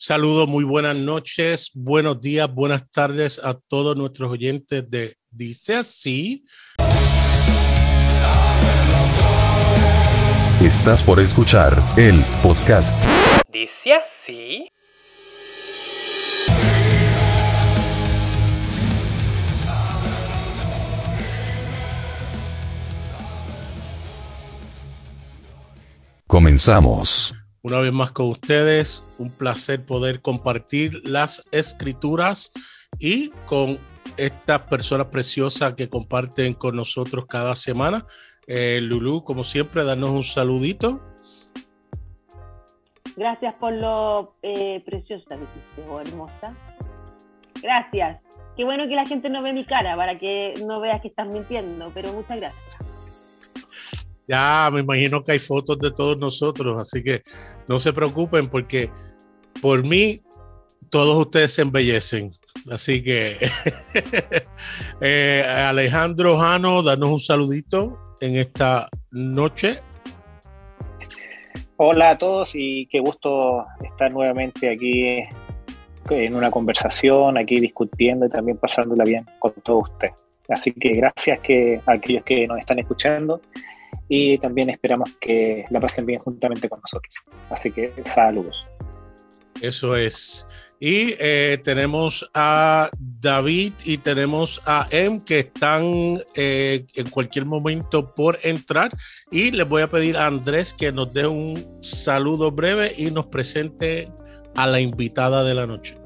Saludos, muy buenas noches, buenos días, buenas tardes a todos nuestros oyentes de Dice así. Estás por escuchar el podcast. Dice así. Comenzamos. Una vez más con ustedes, un placer poder compartir las escrituras y con estas personas preciosas que comparten con nosotros cada semana. Eh, Lulu, como siempre, darnos un saludito. Gracias por lo eh, preciosa que oh, hermosa. Gracias. Qué bueno que la gente no ve mi cara para que no veas que estás mintiendo, pero muchas gracias. Ya, me imagino que hay fotos de todos nosotros, así que no se preocupen porque por mí todos ustedes se embellecen. Así que eh, Alejandro Jano, danos un saludito en esta noche. Hola a todos y qué gusto estar nuevamente aquí en una conversación, aquí discutiendo y también pasándola bien con todos ustedes. Así que gracias que a aquellos que nos están escuchando y también esperamos que la pasen bien juntamente con nosotros. Así que saludos. Eso es. Y eh, tenemos a David y tenemos a Em que están eh, en cualquier momento por entrar. Y les voy a pedir a Andrés que nos dé un saludo breve y nos presente a la invitada de la noche.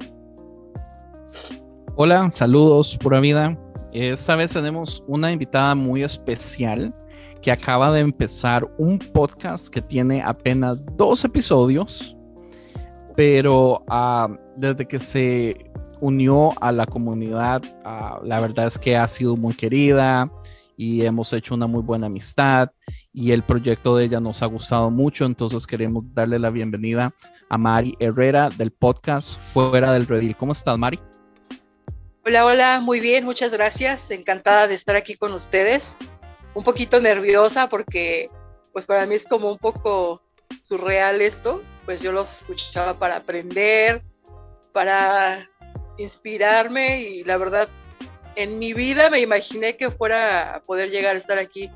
Hola, saludos, pura vida. Esta vez tenemos una invitada muy especial que acaba de empezar un podcast que tiene apenas dos episodios, pero ah, desde que se unió a la comunidad, ah, la verdad es que ha sido muy querida y hemos hecho una muy buena amistad y el proyecto de ella nos ha gustado mucho, entonces queremos darle la bienvenida a Mari Herrera del podcast Fuera del Redil. ¿Cómo estás, Mari? Hola, hola, muy bien, muchas gracias. Encantada de estar aquí con ustedes un poquito nerviosa porque pues para mí es como un poco surreal esto, pues yo los escuchaba para aprender, para inspirarme y la verdad en mi vida me imaginé que fuera a poder llegar a estar aquí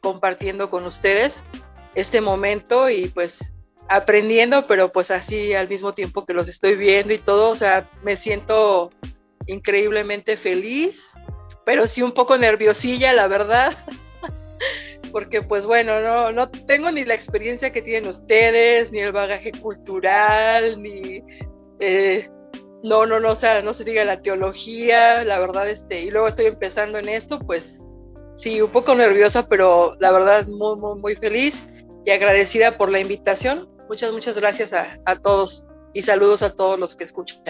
compartiendo con ustedes este momento y pues aprendiendo, pero pues así al mismo tiempo que los estoy viendo y todo, o sea, me siento increíblemente feliz pero sí un poco nerviosilla, la verdad. Porque pues bueno, no, no tengo ni la experiencia que tienen ustedes, ni el bagaje cultural, ni... Eh, no, no, no, o sea, no se diga la teología, la verdad, este, y luego estoy empezando en esto, pues sí, un poco nerviosa, pero la verdad muy, muy, muy feliz y agradecida por la invitación. Muchas, muchas gracias a, a todos y saludos a todos los que escuchan.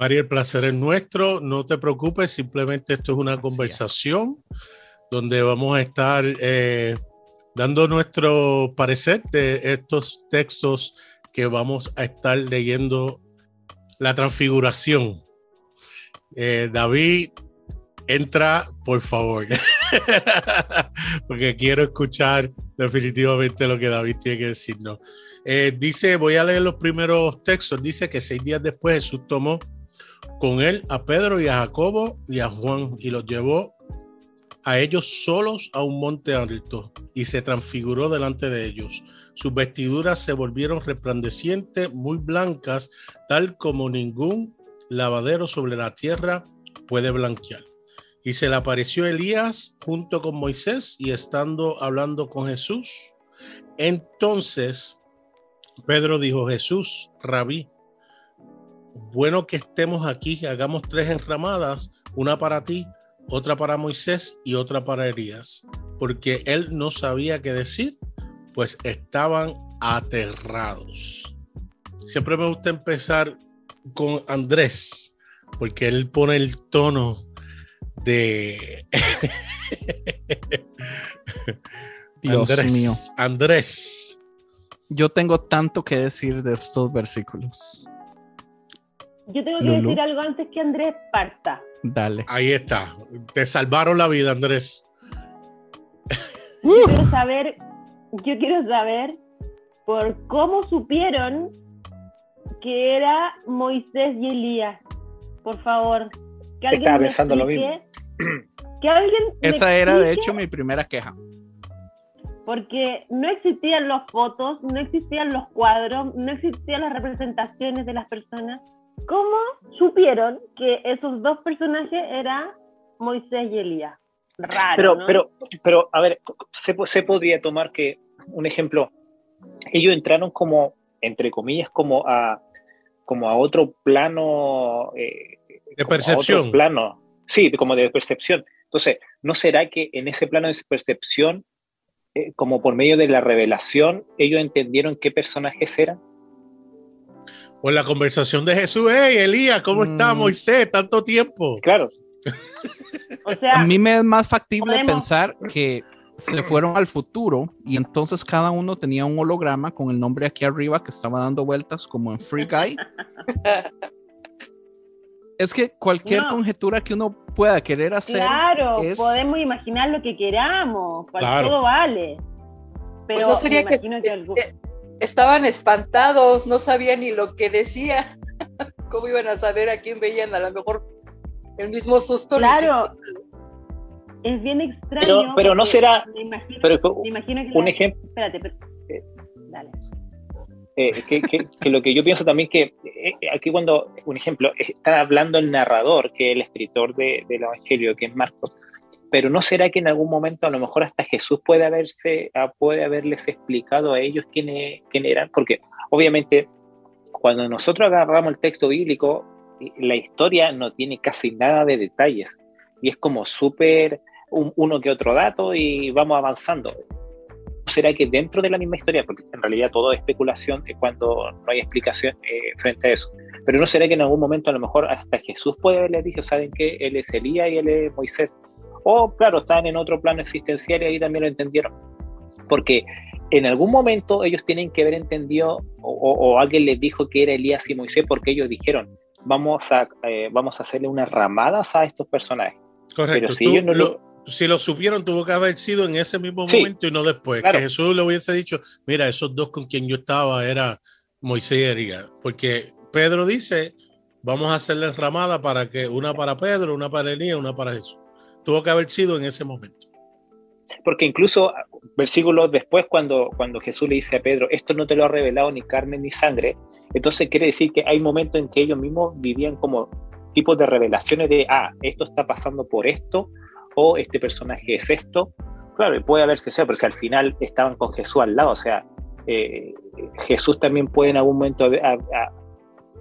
María, el placer es nuestro. No te preocupes, simplemente esto es una conversación donde vamos a estar eh, dando nuestro parecer de estos textos que vamos a estar leyendo. La transfiguración. Eh, David, entra, por favor. Porque quiero escuchar definitivamente lo que David tiene que decirnos. Eh, dice, voy a leer los primeros textos. Dice que seis días después Jesús tomó con él a Pedro y a Jacobo y a Juan y los llevó a ellos solos a un monte alto y se transfiguró delante de ellos. Sus vestiduras se volvieron resplandecientes, muy blancas, tal como ningún lavadero sobre la tierra puede blanquear. Y se le apareció Elías junto con Moisés y estando hablando con Jesús. Entonces Pedro dijo, Jesús, rabí, bueno que estemos aquí, hagamos tres enramadas, una para ti, otra para Moisés y otra para Elías, porque él no sabía qué decir, pues estaban aterrados. Siempre me gusta empezar con Andrés, porque él pone el tono de... Dios Andrés, mío. Andrés. Yo tengo tanto que decir de estos versículos. Yo tengo que decir algo antes que Andrés parta. Dale. Ahí está. Te salvaron la vida, Andrés. Yo quiero saber, yo quiero saber por cómo supieron que era Moisés y Elías. Por favor. Que alguien Estaba me pensando lo explique- Que alguien Esa era de hecho mi primera queja. Porque no existían las fotos, no existían los cuadros, no existían las representaciones de las personas. ¿Cómo supieron que esos dos personajes eran Moisés y Elías? Raro, Pero, ¿no? pero, pero, a ver, se, se podría tomar que, un ejemplo, ellos entraron como, entre comillas, como a, como a otro plano. eh, De percepción. otro plano, sí, como de percepción. Entonces, ¿no será que en ese plano de percepción, eh, como por medio de la revelación, ellos entendieron qué personajes eran? O en la conversación de Jesús, hey Elías, ¿cómo está Mm. Moisés? Tanto tiempo. Claro, o sea, A mí me es más factible podemos- pensar que se fueron al futuro y entonces cada uno tenía un holograma con el nombre aquí arriba que estaba dando vueltas como en Free Guy. Es que cualquier No. conjetura que uno pueda querer hacer, claro, es- podemos imaginar lo que queramos, cual- Claro. todo vale. Pero Pues no sería me que, imagino que algún- estaban espantados, no sabían ni lo que decía. ¿Cómo iban a saber a quién veían? A lo mejor el mismo susto. Claro, es bien extraño. Pero- pero no será- Me imagino, pero me imagino que un la- ejemplo. Espérate, pero- Eh. dale. Eh, que, que- que lo que yo pienso también que eh, aquí cuando, un ejemplo, está hablando el narrador, que es el escritor de- del Evangelio, que es Marcos, pero ¿no será que en algún momento a lo mejor hasta Jesús puede, haberse, ah, puede haberles explicado a ellos quién, quién eran? Porque obviamente cuando nosotros agarramos el texto bíblico, eh, la historia no tiene casi nada de detalles y es como súper un- uno que otro dato y vamos avanzando. ¿Será que dentro de la misma historia, porque en realidad todo es especulación cuando no hay explicación eh, frente a eso, pero no será que en algún momento a lo mejor hasta Jesús puede haberles dicho, saben que él es Elías y él es Moisés? O claro, están en otro plano existencial y ahí también lo entendieron. Porque en algún momento ellos tienen que haber entendido o, o- o alguien les dijo que era Elías y Moisés porque ellos dijeron, vamos a, eh, vamos a hacerle unas ramadas a estos personajes. Correcto. Pero si Tú ellos no lo- si lo supieron, tuvo que haber sido en ese mismo Sí. momento y no después. Claro. Que Jesús le hubiese dicho, mira, esos dos con quien yo estaba era Moisés y Elías. Porque Pedro dice, vamos a hacerles ramada para que una para Pedro, una para Elías, una para Jesús. Tuvo que haber sido en ese momento. Porque incluso versículos después, cuando, cuando Jesús le dice a Pedro, esto no te lo ha revelado ni carne ni sangre, entonces quiere decir que hay momentos en que ellos mismos vivían como tipos de revelaciones de, ah, esto está pasando por esto, o este personaje es esto. Claro, puede haberse sido, pero si al final estaban con Jesús al lado, o sea, eh, Jesús también puede en algún momento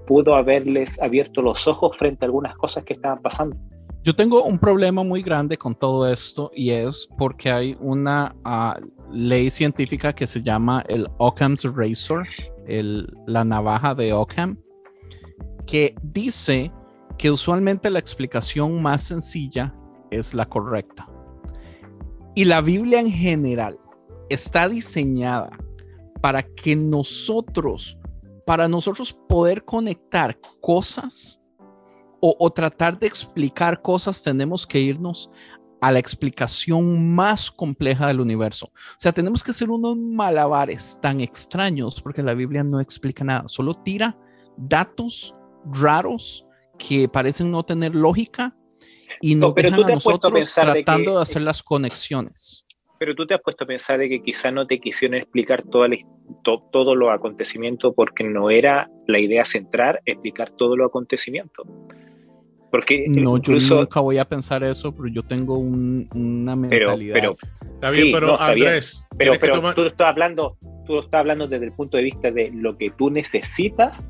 pudo haberles abierto los ojos frente a algunas cosas que estaban pasando. Yo tengo un problema muy grande con todo esto y es porque hay una ah, ley científica que se llama el Occam's Razor, la navaja de Occam, que dice que usualmente la explicación más sencilla es la correcta. Y la Biblia en general está diseñada para que nosotros, para nosotros poder conectar cosas o, o tratar de explicar cosas, tenemos que irnos a la explicación más compleja del universo. O sea, tenemos que hacer unos malabares tan extraños porque la Biblia no explica nada, solo tira datos raros que parecen no tener lógica y No, nos pero dejan a a nosotros de tratando que- de hacer las conexiones. Pero tú te has puesto a pensar de que quizá no te quisieron explicar toda la to- todos los acontecimientos porque no era la idea central explicar todos los acontecimientos. Porque No, incluso, yo nunca voy a pensar eso, pero yo tengo un- una pero, mentalidad. pero, Está Sí, bien, pero no, está bien. Andrés, pero, tienes que pero tomar- tú estás hablando, tú estás hablando desde el punto de vista de lo que tú necesitas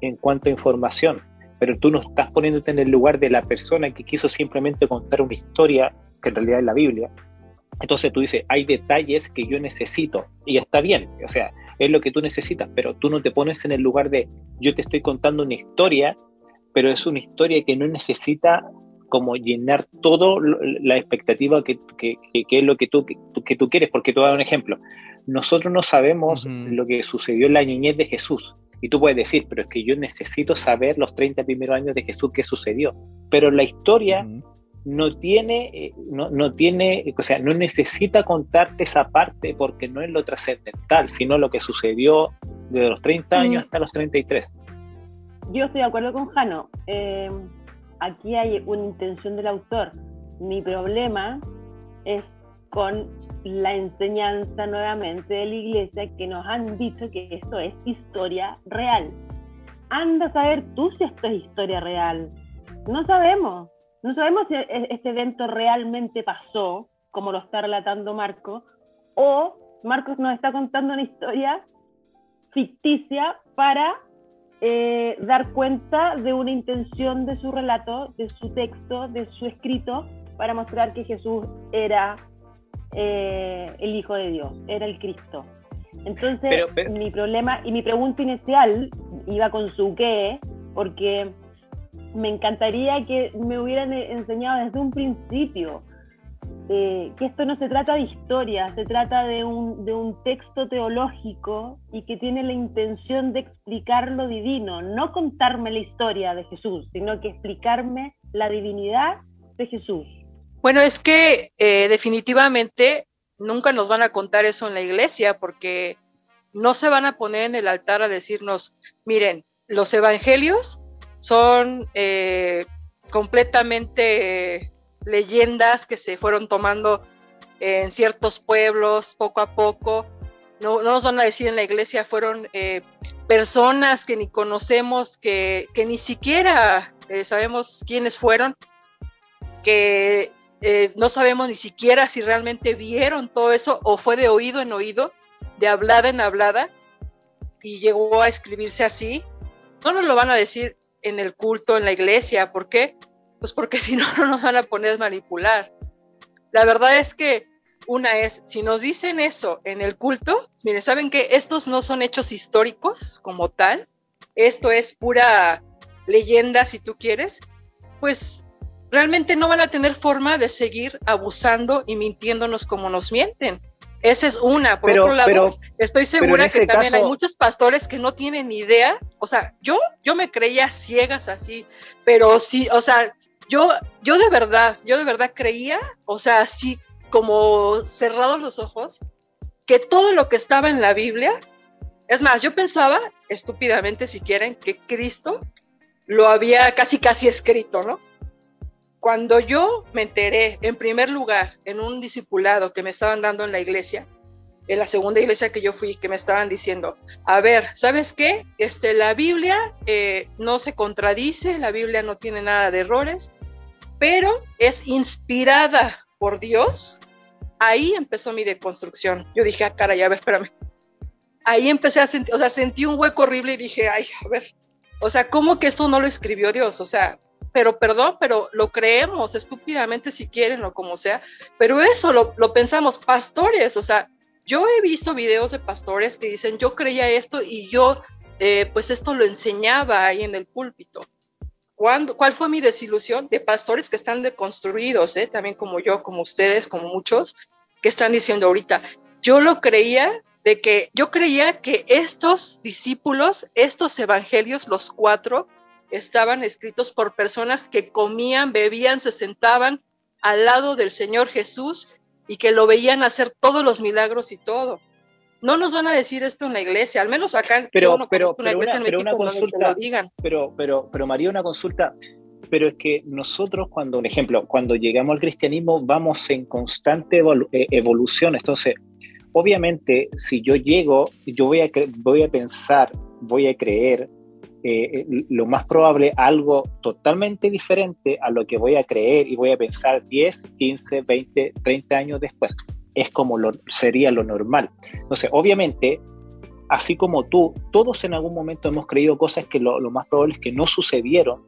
en cuanto a información, pero tú no estás poniéndote en el lugar de la persona que quiso simplemente contar una historia que en realidad es la Biblia. Entonces tú dices, hay detalles que yo necesito y está bien, o sea, es lo que tú necesitas, pero tú no te pones en el lugar de yo te estoy contando una historia, pero es una historia que no necesita como llenar todo la expectativa que, que- que- que es lo que tú, que, tú- que tú quieres, porque te voy a dar un ejemplo. Nosotros no sabemos lo que sucedió en la niñez de Jesús. Y tú puedes decir, pero es que yo necesito saber los 30 primeros años de Jesús qué sucedió. Pero la historia no tiene, eh, no, no tiene, o sea, no necesita contarte esa parte porque no es lo trascendental, sino lo que sucedió desde los 30 años Mm. hasta los 33. Yo estoy de acuerdo con Jano. Eh, aquí hay una intención del autor. Mi problema es con la enseñanza nuevamente de la iglesia que nos han dicho que esto es historia real. Anda a saber tú si esto es historia real. No sabemos. No sabemos si e-, este evento realmente pasó, como lo está relatando Marco, o Marcos nos está contando una historia ficticia para eh, dar cuenta de una intención de su relato, de su texto, de su escrito, para mostrar que Jesús era eh, el Hijo de Dios, era el Cristo. Entonces, mi problema y mi pregunta inicial iba con su qué, porque me encantaría que me hubieran enseñado desde un principio eh, que esto no se trata de historia, se trata de un, de un texto teológico y que tiene la intención de explicar lo divino, no contarme la historia de Jesús, sino que explicarme la divinidad de Jesús. Bueno, es que eh, definitivamente nunca nos van a contar eso en la iglesia porque no se van a poner en el altar a decirnos, miren, los evangelios son eh, completamente leyendas que se fueron tomando en ciertos pueblos poco a poco. No, nos van a decir en la iglesia, fueron eh, personas que ni conocemos, que, ni siquiera sabemos quiénes fueron, que eh, no sabemos ni siquiera si realmente vieron todo eso o fue de oído en oído, de hablada en hablada, y llegó a escribirse así. No nos lo van a decir en el culto, en la iglesia. ¿Por qué? Pues porque si no, no nos van a poner a manipular. La verdad es que una es, si nos dicen eso en el culto, miren, saben que estos no son hechos históricos como tal, esto es pura leyenda si tú quieres, pues realmente no van a tener forma de seguir abusando y mintiéndonos como nos mienten. Esa es una. Por otro lado, estoy segura que también hay muchos pastores que no tienen idea. O sea, yo, yo me creía ciegas así, pero sí, o sea, yo, yo de verdad, yo de verdad creía, o sea, así como cerrados los ojos, que todo lo que estaba en la Biblia, es más, yo pensaba, estúpidamente si quieren, que Cristo lo había casi casi escrito, ¿no? Cuando yo me enteré, en primer lugar, en un discipulado que me estaban dando en la iglesia, en la segunda iglesia que yo fui, que me estaban diciendo, a ver, ¿sabes qué? Este, la Biblia eh, no se contradice, la Biblia no tiene nada de errores, pero es inspirada por Dios. Ahí empezó mi deconstrucción. Yo dije, ah, cara, ya ver, espérame. Ahí empecé a sentir, o sea, sentí un hueco horrible y dije, ay, a ver, o sea, ¿cómo que esto no lo escribió Dios? O sea, pero perdón, pero lo creemos estúpidamente si quieren o como sea, pero eso lo, pensamos, pastores, o sea, yo he visto videos de pastores que dicen, yo creía esto y yo, eh, pues esto lo enseñaba ahí en el púlpito. ¿Cuándo, ¿Cuál fue mi desilusión? De pastores que están deconstruidos, ¿eh? también como yo, como ustedes, como muchos, que están diciendo ahorita, yo lo creía de que yo creía que estos discípulos, estos evangelios, los cuatro, estaban escritos por personas que comían, bebían, se sentaban al lado del Señor Jesús y que lo veían hacer todos los milagros y todo. No nos van a decir esto en la iglesia, al menos acá en pero, pero, pero una, consulta, Pero, pero, pero María, una consulta, pero es que nosotros cuando, un ejemplo, cuando llegamos al cristianismo vamos en constante eh, evolución, entonces, obviamente, si yo llego, yo voy a, voy a pensar, voy a creer, eh, eh, lo más probable algo totalmente diferente a lo que voy a creer y voy a pensar 10, 15, 20, 30 años después. Es como lo, sería lo normal. Entonces, obviamente, así como tú, todos en algún momento hemos creído cosas que lo, más probable es que no sucedieron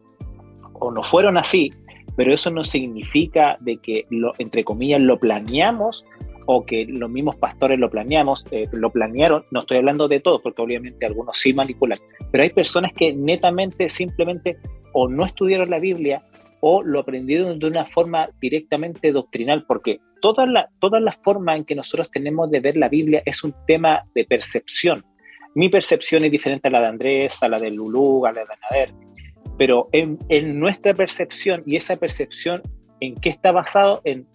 o no fueron así, pero eso no significa de que, lo, entre comillas, lo planeamos o que los mismos pastores lo planeamos, eh, lo planearon, no estoy hablando de todos, porque obviamente algunos sí manipulan, pero hay personas que netamente simplemente o no estudiaron la Biblia o lo aprendieron de una forma directamente doctrinal, porque toda la, toda la forma en que nosotros tenemos de ver la Biblia es un tema de percepción. Mi percepción es diferente a la de Andrés, a la de Lulú, a la de Nader, pero en, en nuestra percepción y esa percepción, ¿en qué está basado? En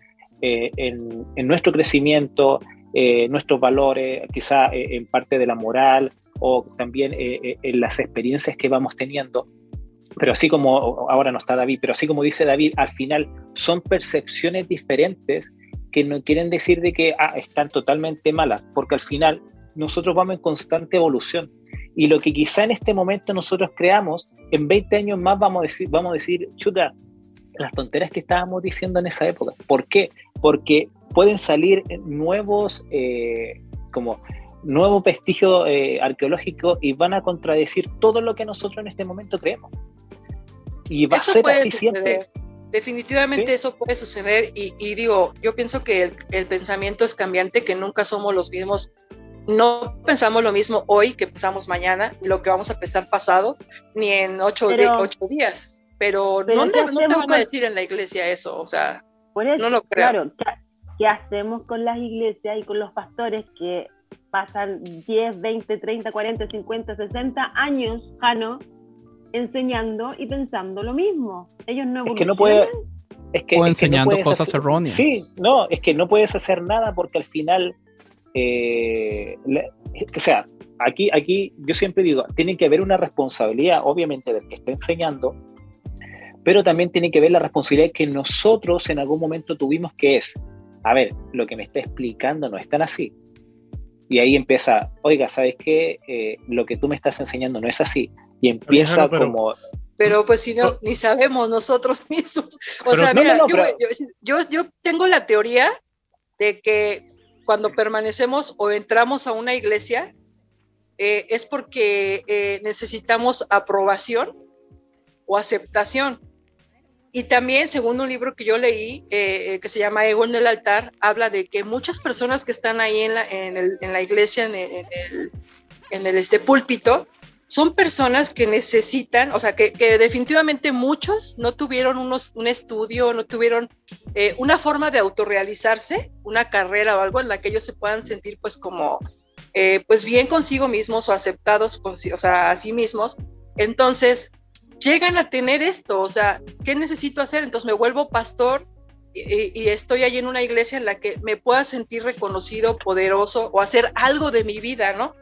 eh, en, nuestro crecimiento, eh, nuestros valores, quizá eh, en parte de la moral o también eh, eh, en las experiencias que vamos teniendo. Pero así como, ahora no está David, pero así como dice David, al final son percepciones diferentes que no quieren decir de que ah, están totalmente malas, porque al final nosotros vamos en constante evolución. Y lo que quizá en este momento nosotros creamos, en 20 años más vamos a decir, vamos a decir chuta, las tonteras que estábamos diciendo en esa época. ¿Por qué? Porque pueden salir nuevos, eh, como nuevos vestigios eh, arqueológicos y van a contradecir todo lo que nosotros en este momento creemos. Y va a ser así siempre. Definitivamente eso puede suceder y, digo, yo pienso que el, pensamiento es cambiante, que nunca somos los mismos. No pensamos lo mismo hoy que pensamos mañana, lo que vamos a pensar pasado, ni en ocho, ocho días. Pero, no, te, van a decir en la iglesia eso, o sea, no lo creo. Claro, ¿qué hacemos con las iglesias y con los pastores que pasan 10, 20, 30, 40, 50, 60 años, Jano, enseñando y pensando lo mismo. Ellos no es que no puede, es que, o enseñando cosas erróneas. Sí, no, es que no puedes hacer nada porque al final, eh, o sea, aquí, aquí yo siempre digo, tiene que haber una responsabilidad, obviamente, del que está enseñando, pero también tiene que ver la responsabilidad que nosotros en algún momento tuvimos, que es, a ver, lo que me está explicando no es tan así. Y ahí empieza, oiga, ¿sabes qué? Eh, lo que tú me estás enseñando no es así. Y empieza como... Pero pues si no, ni sabemos nosotros mismos. O sea, mira, yo, yo, tengo la teoría de que cuando permanecemos o entramos a una iglesia, eh, es porque eh, necesitamos aprobación o aceptación. Y también, según un libro que yo leí, eh, eh, que se llama Ego en el altar, habla de que muchas personas que están ahí en la, en el, en la iglesia, en el, en el, este púlpito, son personas que necesitan, o sea, que, definitivamente muchos no tuvieron unos, un estudio, no tuvieron eh, una forma de autorrealizarse, una carrera o algo en la que ellos se puedan sentir pues como, pues bien consigo mismos o aceptados, o sea, a sí mismos. Entonces, llegan a tener esto, o sea, ¿qué necesito hacer? Entonces me vuelvo pastor y, estoy ahí en una iglesia en la que me pueda sentir reconocido, poderoso o hacer algo de mi vida, ¿no?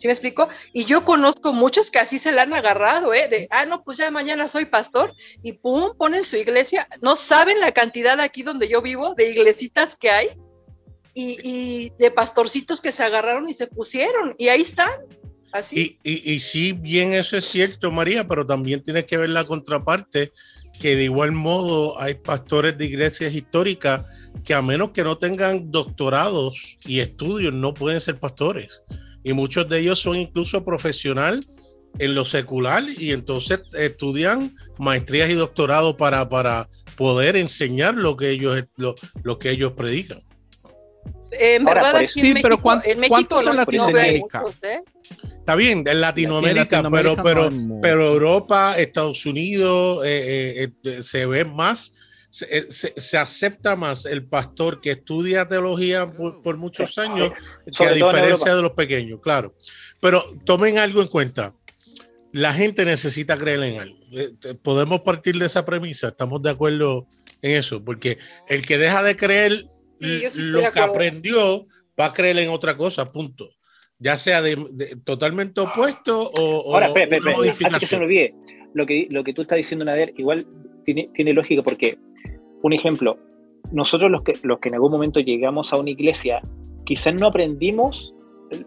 ¿Sí me explico? Y yo conozco muchos que así se la han agarrado, ¿eh? De, ah, no, pues ya mañana soy pastor y pum, ponen su iglesia. No saben la cantidad aquí donde yo vivo de iglesitas que hay y, y de pastorcitos que se agarraron y se pusieron y ahí están. Y, y, sí, bien eso es cierto, María, pero también tienes que ver la contraparte, que de igual modo hay pastores de iglesias históricas que a menos que no tengan doctorados y estudios no pueden ser pastores. Y muchos de ellos son incluso profesional en lo secular y entonces estudian maestrías y doctorados para, para poder enseñar lo que ellos, lo, lo que ellos predican. En verdad, aquí sí, pero ¿cuántos son Latinoamérica? ¿eh? Está bien, en Latinoamérica, pero, pero, pero Europa, Estados Unidos, eh, eh, se ve más, se, acepta más el pastor que estudia teología por, muchos años que a diferencia de los pequeños, claro. Pero tomen algo en cuenta. La gente necesita creer en algo. Podemos partir de esa premisa, estamos de acuerdo en eso, porque el que deja de creer lo que aprendió va a creer en otra cosa, punto. Ya sea de, totalmente opuesto o, Ahora, espera, espera, antes que se me olvide, lo que, lo que tú estás diciendo, Nader, igual tiene, tiene lógica porque, un ejemplo, nosotros los que, los que en algún momento llegamos a una iglesia, quizás no aprendimos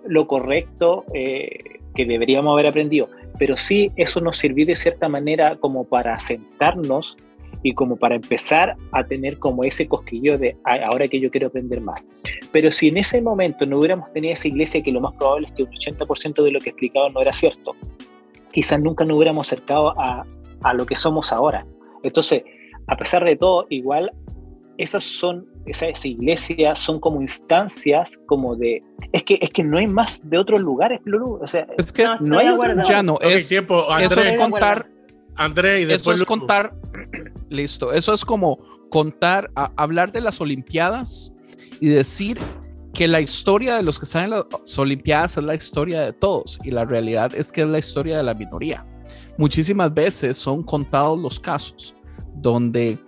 lo correcto eh, que deberíamos haber aprendido, pero sí eso nos sirvió de cierta manera como para sentarnos y como para empezar a tener como ese cosquillo de ahora que yo quiero aprender más. Pero si en ese momento no hubiéramos tenido esa iglesia que lo más probable es que un 80% de lo que explicaba no era cierto, quizás nunca nos hubiéramos acercado a, a lo que somos ahora. Entonces, a pesar de todo, igual esas son esas iglesias son como instancias como de es que es que no hay más de otros lugares o sea es que no, hay ya no es, tiempo, eso es contar André y después eso es contar Listo. Eso es como contar, hablar de las Olimpiadas y decir que la historia de los que están en las Olimpiadas es la historia de todos y la realidad es que es la historia de la minoría. Muchísimas veces son contados los casos donde,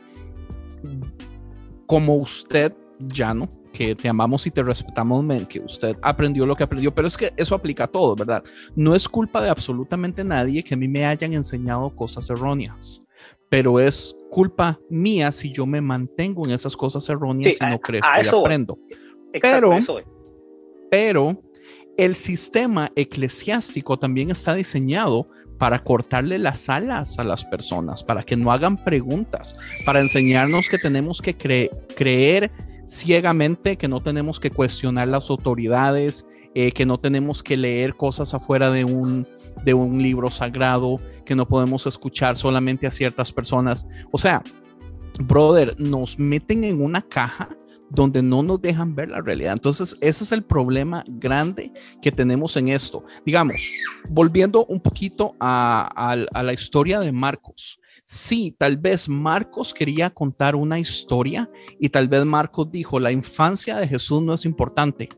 como usted ya no que te amamos y te respetamos, que usted aprendió lo que aprendió, pero es que eso aplica a todo, ¿verdad? No es culpa de absolutamente nadie que a mí me hayan enseñado cosas erróneas, pero es culpa mía si yo me mantengo en esas cosas erróneas Sí, y no crezco y aprendo. Exacto, Pero- eso. Pero el sistema eclesiástico también está diseñado para cortarle las alas a las personas, para que no hagan preguntas, para enseñarnos que tenemos que cre- creer ciegamente, que no tenemos que cuestionar las autoridades, eh, que no tenemos que leer cosas afuera de un libro sagrado, que no podemos escuchar solamente a ciertas personas. O sea, brother, nos meten en una caja donde no nos dejan ver la realidad. Entonces, ese es el problema grande que tenemos en esto. Digamos, volviendo un poquito a, la historia de Marcos. Sí, tal vez Marcos quería contar una historia y tal vez Marcos dijo, la infancia de Jesús no es importante,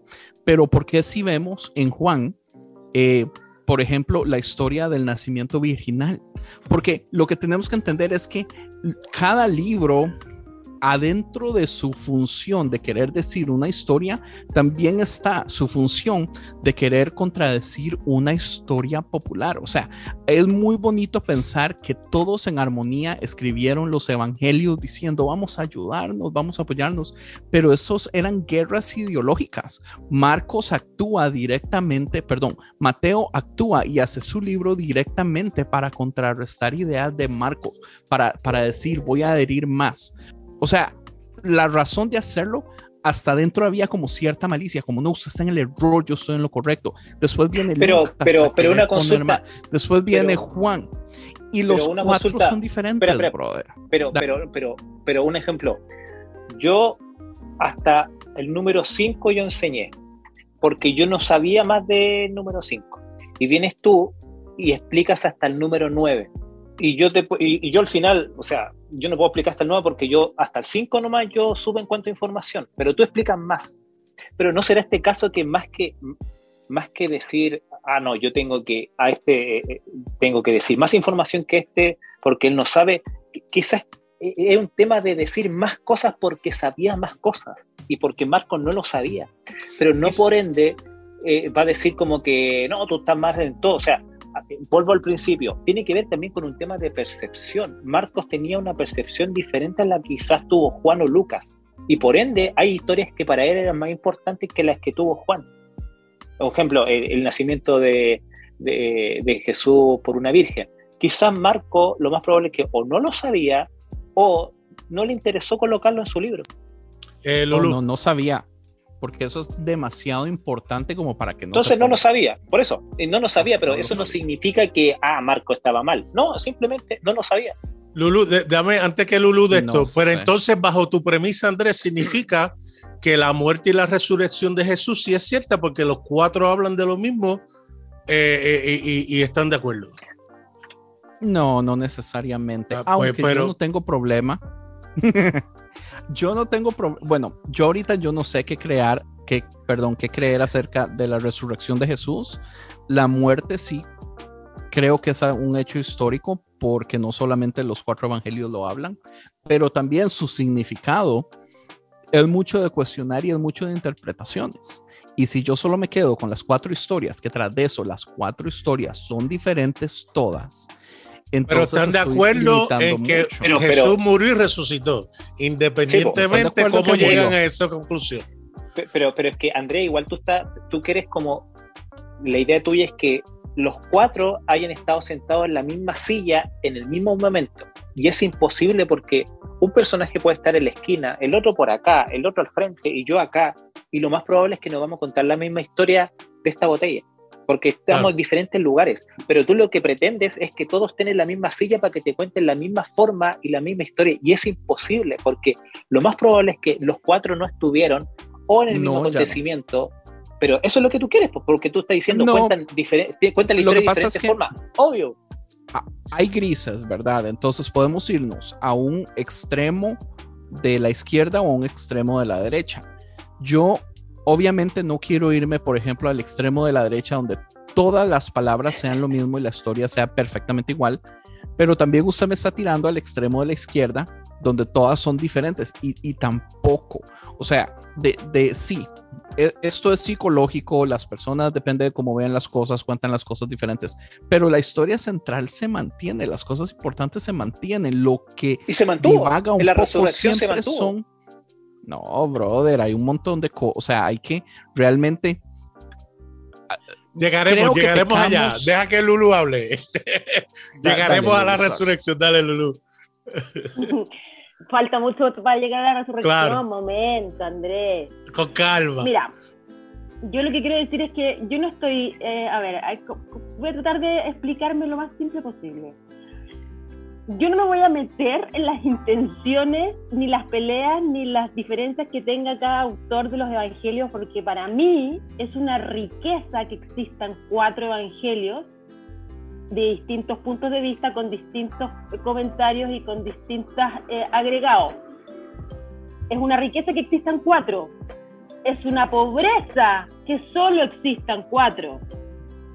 pero ¿por qué si vemos en Juan, eh, por ejemplo, la historia del nacimiento virginal? Porque lo que tenemos que entender es que cada libro adentro de su función de querer decir una historia, también está su función de querer contradecir una historia popular. O sea, es muy bonito pensar que todos en armonía escribieron los evangelios diciendo vamos a ayudarnos, vamos a apoyarnos, pero esos eran guerras ideológicas. Marcos actúa directamente, perdón, Mateo actúa y hace su libro directamente para contrarrestar ideas de Marcos, para, para decir voy a adherir más. O sea, la razón de hacerlo, hasta dentro había como cierta malicia, como no, usted está en el error, yo estoy en lo correcto. Después viene Pero- Lucas pero- pero una consulta- Después viene pero- Juan. Y pero los cuatro consulta- son diferentes, espera, espera. brother. Pero, pero, pero, pero un ejemplo. Yo hasta el número 5 yo enseñé, porque yo no sabía más del número 5. Y vienes tú y explicas hasta el número 9. Y yo, te, y, y yo al final, o sea, yo no puedo explicar hasta el 9 porque yo hasta el 5 nomás yo subo en cuanto a información, pero tú explicas más. Pero no será este caso que más que más que decir, ah, no, yo tengo que, a este, eh, eh, tengo que decir más información que este, porque él no sabe, Qu- quizás eh, es un tema de decir más cosas porque sabía más cosas y porque Marcos no lo sabía, pero no por ende eh, va a decir como que, no, tú estás más en todo, o sea, vuelvo al principio, tiene que ver también con un tema de percepción. Marcos tenía una percepción diferente a la que quizás tuvo Juan o Lucas, y por ende hay historias que para él eran más importantes que las que tuvo Juan. Por ejemplo, el, el nacimiento de, de- de Jesús por una virgen. Quizás Marco lo más probable es que o no lo sabía o no le interesó colocarlo en su libro. Eh, no, no sabía, porque eso es demasiado importante como para que no. Entonces se no lo sabía, por eso, no lo sabía, pero No eso no sabía. significa que, ah, Marco estaba mal. No, simplemente no lo sabía. Lulu, de- dame antes que Lulu de No esto, pero sé. entonces bajo tu premisa, Andrés, significa que la muerte y la resurrección de Jesús sí es cierta porque los cuatro hablan de lo mismo eh, eh, y, y están de acuerdo. No, no necesariamente. Ah, pues, Aunque pero- yo no tengo problema. yo no tengo problema. Bueno, yo ahorita yo no sé qué crear, qué, perdón, qué creer acerca de la resurrección de Jesús. La muerte sí creo que es un hecho histórico porque no solamente los cuatro evangelios lo hablan, pero también su significado es mucho de cuestionar y es mucho de interpretaciones. Y si yo solo me quedo con las cuatro historias, que tras de eso las cuatro historias son diferentes todas, Pero están de acuerdo en que. Pero- Jesús murió y resucitó, independientemente ¿están de cómo que murió? llegan a esa conclusión. Pe- Pero, pero es que, André, igual tú, estás, tú quieres como, la idea tuya es que los cuatro hayan estado sentados en la misma silla en el mismo momento. Y es imposible porque un personaje puede estar en la esquina, el otro por acá, el otro al frente y yo acá. Y lo más probable es que nos vamos a contar la misma historia de esta botella. Porque estamos Claro. en diferentes lugares. Pero tú lo que pretendes es que todos en la misma silla para que te cuenten la misma forma y la misma historia. Y es imposible porque lo más probable es que los cuatro no estuvieron o en el mismo no. acontecimiento. Pero eso es lo que tú quieres, porque tú estás diciendo No. cuentan, cuentan la historia de diferentes es que- formas. Obvio. hay grises, ¿verdad? Entonces podemos irnos a un extremo de la izquierda o a un extremo de la derecha. Yo obviamente no quiero irme, por ejemplo, al extremo de la derecha donde todas las palabras sean lo mismo y la historia sea perfectamente igual, pero también usted me está tirando al extremo de la izquierda, donde todas son diferentes y, y tampoco, o sea, de, de sí, e, esto es psicológico, las personas depende de cómo vean las cosas, cuentan las cosas diferentes, pero la historia central se mantiene, las cosas importantes se mantienen, lo que y se mantuvo, divaga un la poco resurrección se siempre mantuvo. son no, brother, hay un montón de cosas, o sea, hay que realmente Creo Llegaremos, llegaremos allá. Deja que Lulu hable. llegaremos dale, a la Lulu, resurrección. Dale, Lulu. Falta mucho para llegar a la resurrección. Claro. Momento, Andrés. Con calma. Mira, yo lo que quiero decir es que yo no estoy, eh, a ver, voy a tratar de explicarme lo más simple posible. Yo no me voy a meter en las intenciones, ni las peleas, ni las diferencias que tenga cada autor de los evangelios, porque para mí es una riqueza que existan cuatro evangelios de distintos puntos de vista, con distintos comentarios y con distintos agregados. Es una riqueza que existan cuatro, es una pobreza que solo existan cuatro.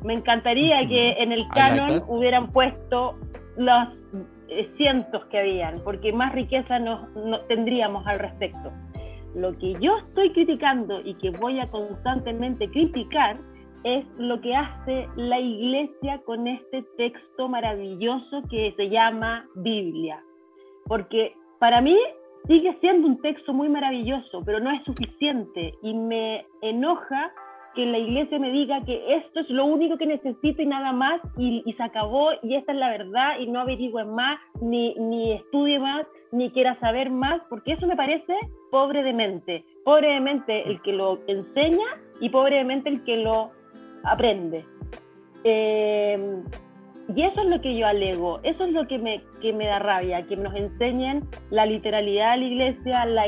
Me encantaría que en el canon hubieran puesto los eh, cientos que habían, porque más riqueza no, no tendríamos al respecto. Lo que yo estoy criticando y que voy a constantemente criticar es lo que hace la iglesia con este texto maravilloso que se llama Biblia. Porque para mí sigue siendo un texto muy maravilloso, pero no es suficiente y me enoja que la iglesia me diga que esto es lo único que necesito y nada más y, se acabó y esta es la verdad y no averigüe más, ni, ni estudie más, ni quiera saber más, porque eso me parece pobre de mente. Pobre de mente el que lo enseña y pobre de mente el que lo aprende. Eh, y eso es lo que yo alego, eso es lo que me, que me da rabia, que nos enseñen la literalidad de la iglesia, la,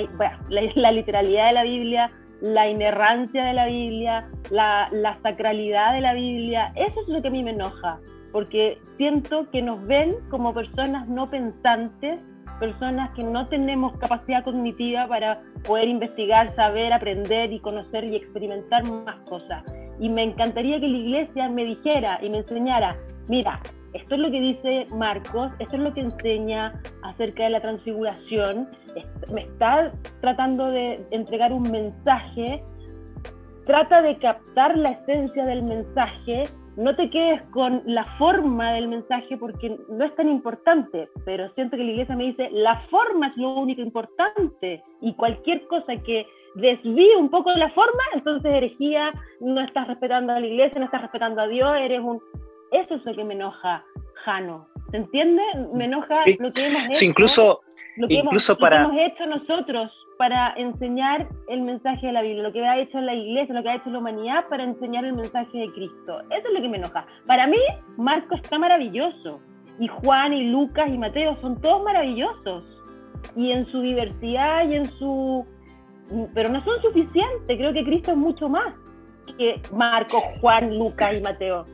la literalidad de la Biblia, la inerrancia de la Biblia, la, la, sacralidad de la Biblia. Eso es lo que a mí me enoja, porque siento que nos ven como personas no pensantes, personas que no tenemos capacidad cognitiva para poder investigar, saber, aprender y conocer y experimentar más cosas. Y me encantaría que la iglesia me dijera y me enseñara, mira, esto es lo que dice Marcos, esto es lo que enseña acerca de la transfiguración, me está tratando de entregar un mensaje, trata de captar la esencia del mensaje, no te quedes con la forma del mensaje porque no es tan importante, pero siento que la iglesia me dice, la forma es lo único importante. Y cualquier cosa que desvíe un poco de la forma, entonces herejía, no estás respetando a la iglesia, no estás respetando a Dios, eres un... Eso es lo que me enoja, Jano. ¿Se entiende? Me enoja Sí. lo que hemos hecho. Sí, incluso, lo que, incluso hemos, para- lo que hemos hecho nosotros para enseñar el mensaje de la Biblia, lo que ha hecho la iglesia, lo que ha hecho la humanidad para enseñar el mensaje de Cristo. Eso es lo que me enoja. Para mí, Marco está maravilloso. Y Juan y Lucas y Mateo son todos maravillosos. Y en su diversidad y en su... Pero no son suficientes. Creo que Cristo es mucho más que Marcos, Juan, Lucas y Mateo.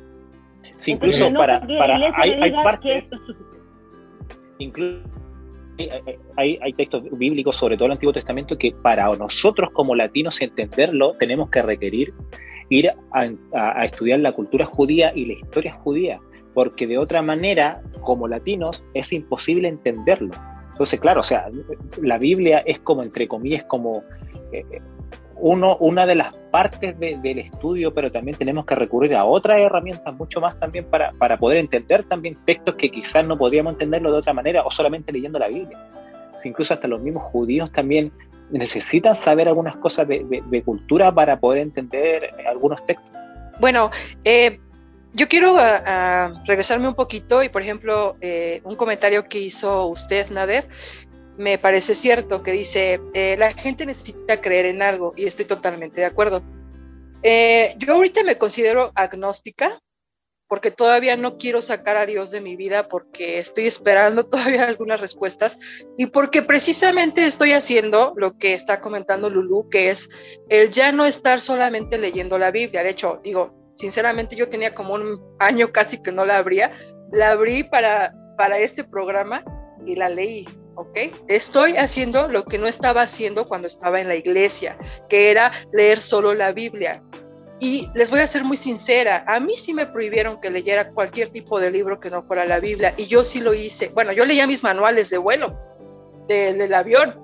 Sí, incluso para, para hay, hay partes, incluso hay, hay- textos bíblicos, sobre todo el Antiguo Testamento, que para nosotros como latinos entenderlo tenemos que requerir ir a, a- a estudiar la cultura judía y la historia judía, porque de otra manera, como latinos, es imposible entenderlo. Entonces, claro, o sea, la Biblia es como, entre comillas, como eh, una de las partes de- del estudio, pero también tenemos que recurrir a otras herramientas mucho más también para, para poder entender también textos que quizás no podríamos entenderlo de otra manera o solamente leyendo la Biblia. Incluso hasta los mismos judíos también necesitan saber algunas cosas de, cultura para poder entender algunos textos. Bueno, eh, yo quiero ah, regresarme un poquito y, por ejemplo, eh, un comentario que hizo usted, Nader, me parece cierto, que dice, eh, la gente necesita creer en algo y estoy totalmente de acuerdo. Eh, yo ahorita me considero agnóstica porque todavía no quiero sacar a Dios de mi vida porque estoy esperando todavía algunas respuestas y porque precisamente estoy haciendo lo que está comentando Lulu, que es el ya no estar solamente leyendo la Biblia. De hecho, digo, sinceramente yo tenía como un año casi que no la abría, la abrí para, para este programa y la leí. ¿Ok? Estoy haciendo lo que no estaba haciendo cuando estaba en la iglesia, que era leer solo la Biblia. Y les voy a ser muy sincera, a mí sí me prohibieron que leyera cualquier tipo de libro que no fuera la Biblia y yo sí lo hice. Bueno, yo leía mis manuales de vuelo del avión,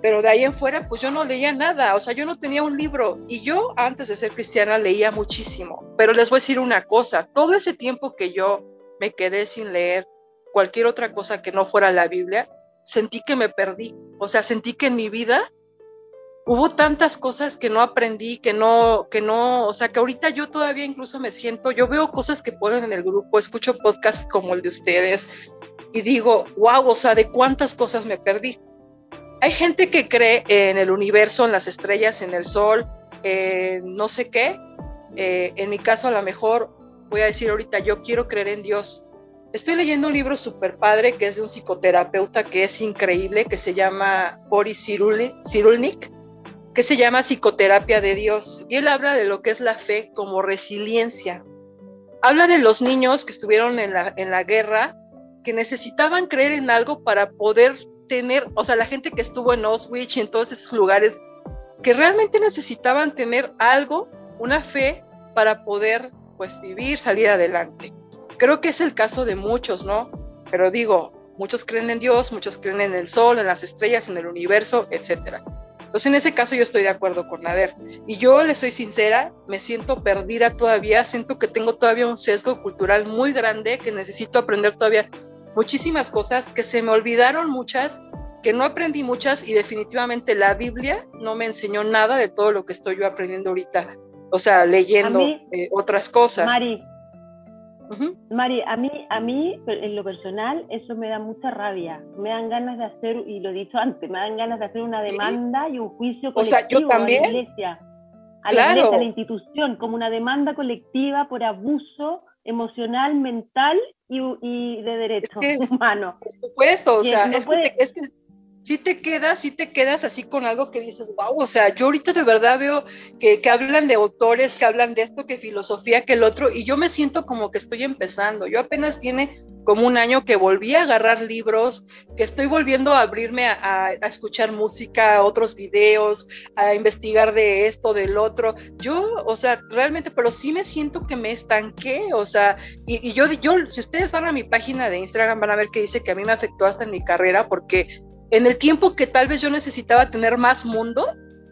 pero de ahí en fuera pues yo no leía nada, o sea, yo no tenía un libro y yo antes de ser cristiana leía muchísimo. Pero les voy a decir una cosa, todo ese tiempo que yo me quedé sin leer cualquier otra cosa que no fuera la Biblia, sentí que me perdí, o sea, sentí que en mi vida hubo tantas cosas que no aprendí, que no, que no, o sea, que ahorita yo todavía incluso me siento, yo veo cosas que ponen en el grupo, escucho podcasts como el de ustedes y digo, wow, o sea, de cuántas cosas me perdí. Hay gente que cree en el universo, en las estrellas, en el sol, no sé qué. Eh, en mi caso, a lo mejor voy a decir ahorita, yo quiero creer en Dios. Estoy leyendo un libro súper padre que es de un psicoterapeuta que es increíble, que se llama Boris Cyrulnik que se llama Psicoterapia de Dios. Y él habla de lo que es la fe como resiliencia. Habla de los niños que estuvieron en la, en la guerra, que necesitaban creer en algo para poder tener, o sea, la gente que estuvo en Auschwitz y en todos esos lugares, que realmente necesitaban tener algo, una fe, para poder, pues, vivir, salir adelante. Creo que es el caso de muchos, ¿no? Pero digo, muchos creen en Dios, muchos creen en el sol, en las estrellas, en el universo, etcétera. Entonces, en ese caso yo estoy de acuerdo con Nader. Y yo le soy sincera, me siento perdida todavía, siento que tengo todavía un sesgo cultural muy grande, que necesito aprender todavía muchísimas cosas, que se me olvidaron muchas, que no aprendí muchas y definitivamente la Biblia no me enseñó nada de todo lo que estoy yo aprendiendo ahorita. O sea, leyendo eh, otras cosas. Mari, Mari, a mí, a mí, en lo personal, eso me da mucha rabia. Me dan ganas de hacer, y lo he dicho antes, me dan ganas de hacer una demanda y un juicio colectivo a la iglesia, a la iglesia, a la institución, como una demanda colectiva por abuso emocional, mental y, de derechos humanos. Por supuesto, o sea, es, es que si te quedas, si te quedas así con algo que dices, wow, o sea, yo ahorita de verdad veo que, que, hablan de autores, que hablan de esto, que filosofía, que el otro, y yo me siento como que estoy empezando. Yo apenas tiene como un año que volví a agarrar libros, que estoy volviendo a abrirme a, a, escuchar música, otros videos, a investigar de esto, del otro. Yo, o sea, realmente, pero sí me siento que me estanqué, o sea, y, y yo, yo, si ustedes van a mi página de Instagram, van a ver que dice que a mí me afectó hasta en mi carrera, porque en el tiempo que tal vez yo necesitaba tener más mundo,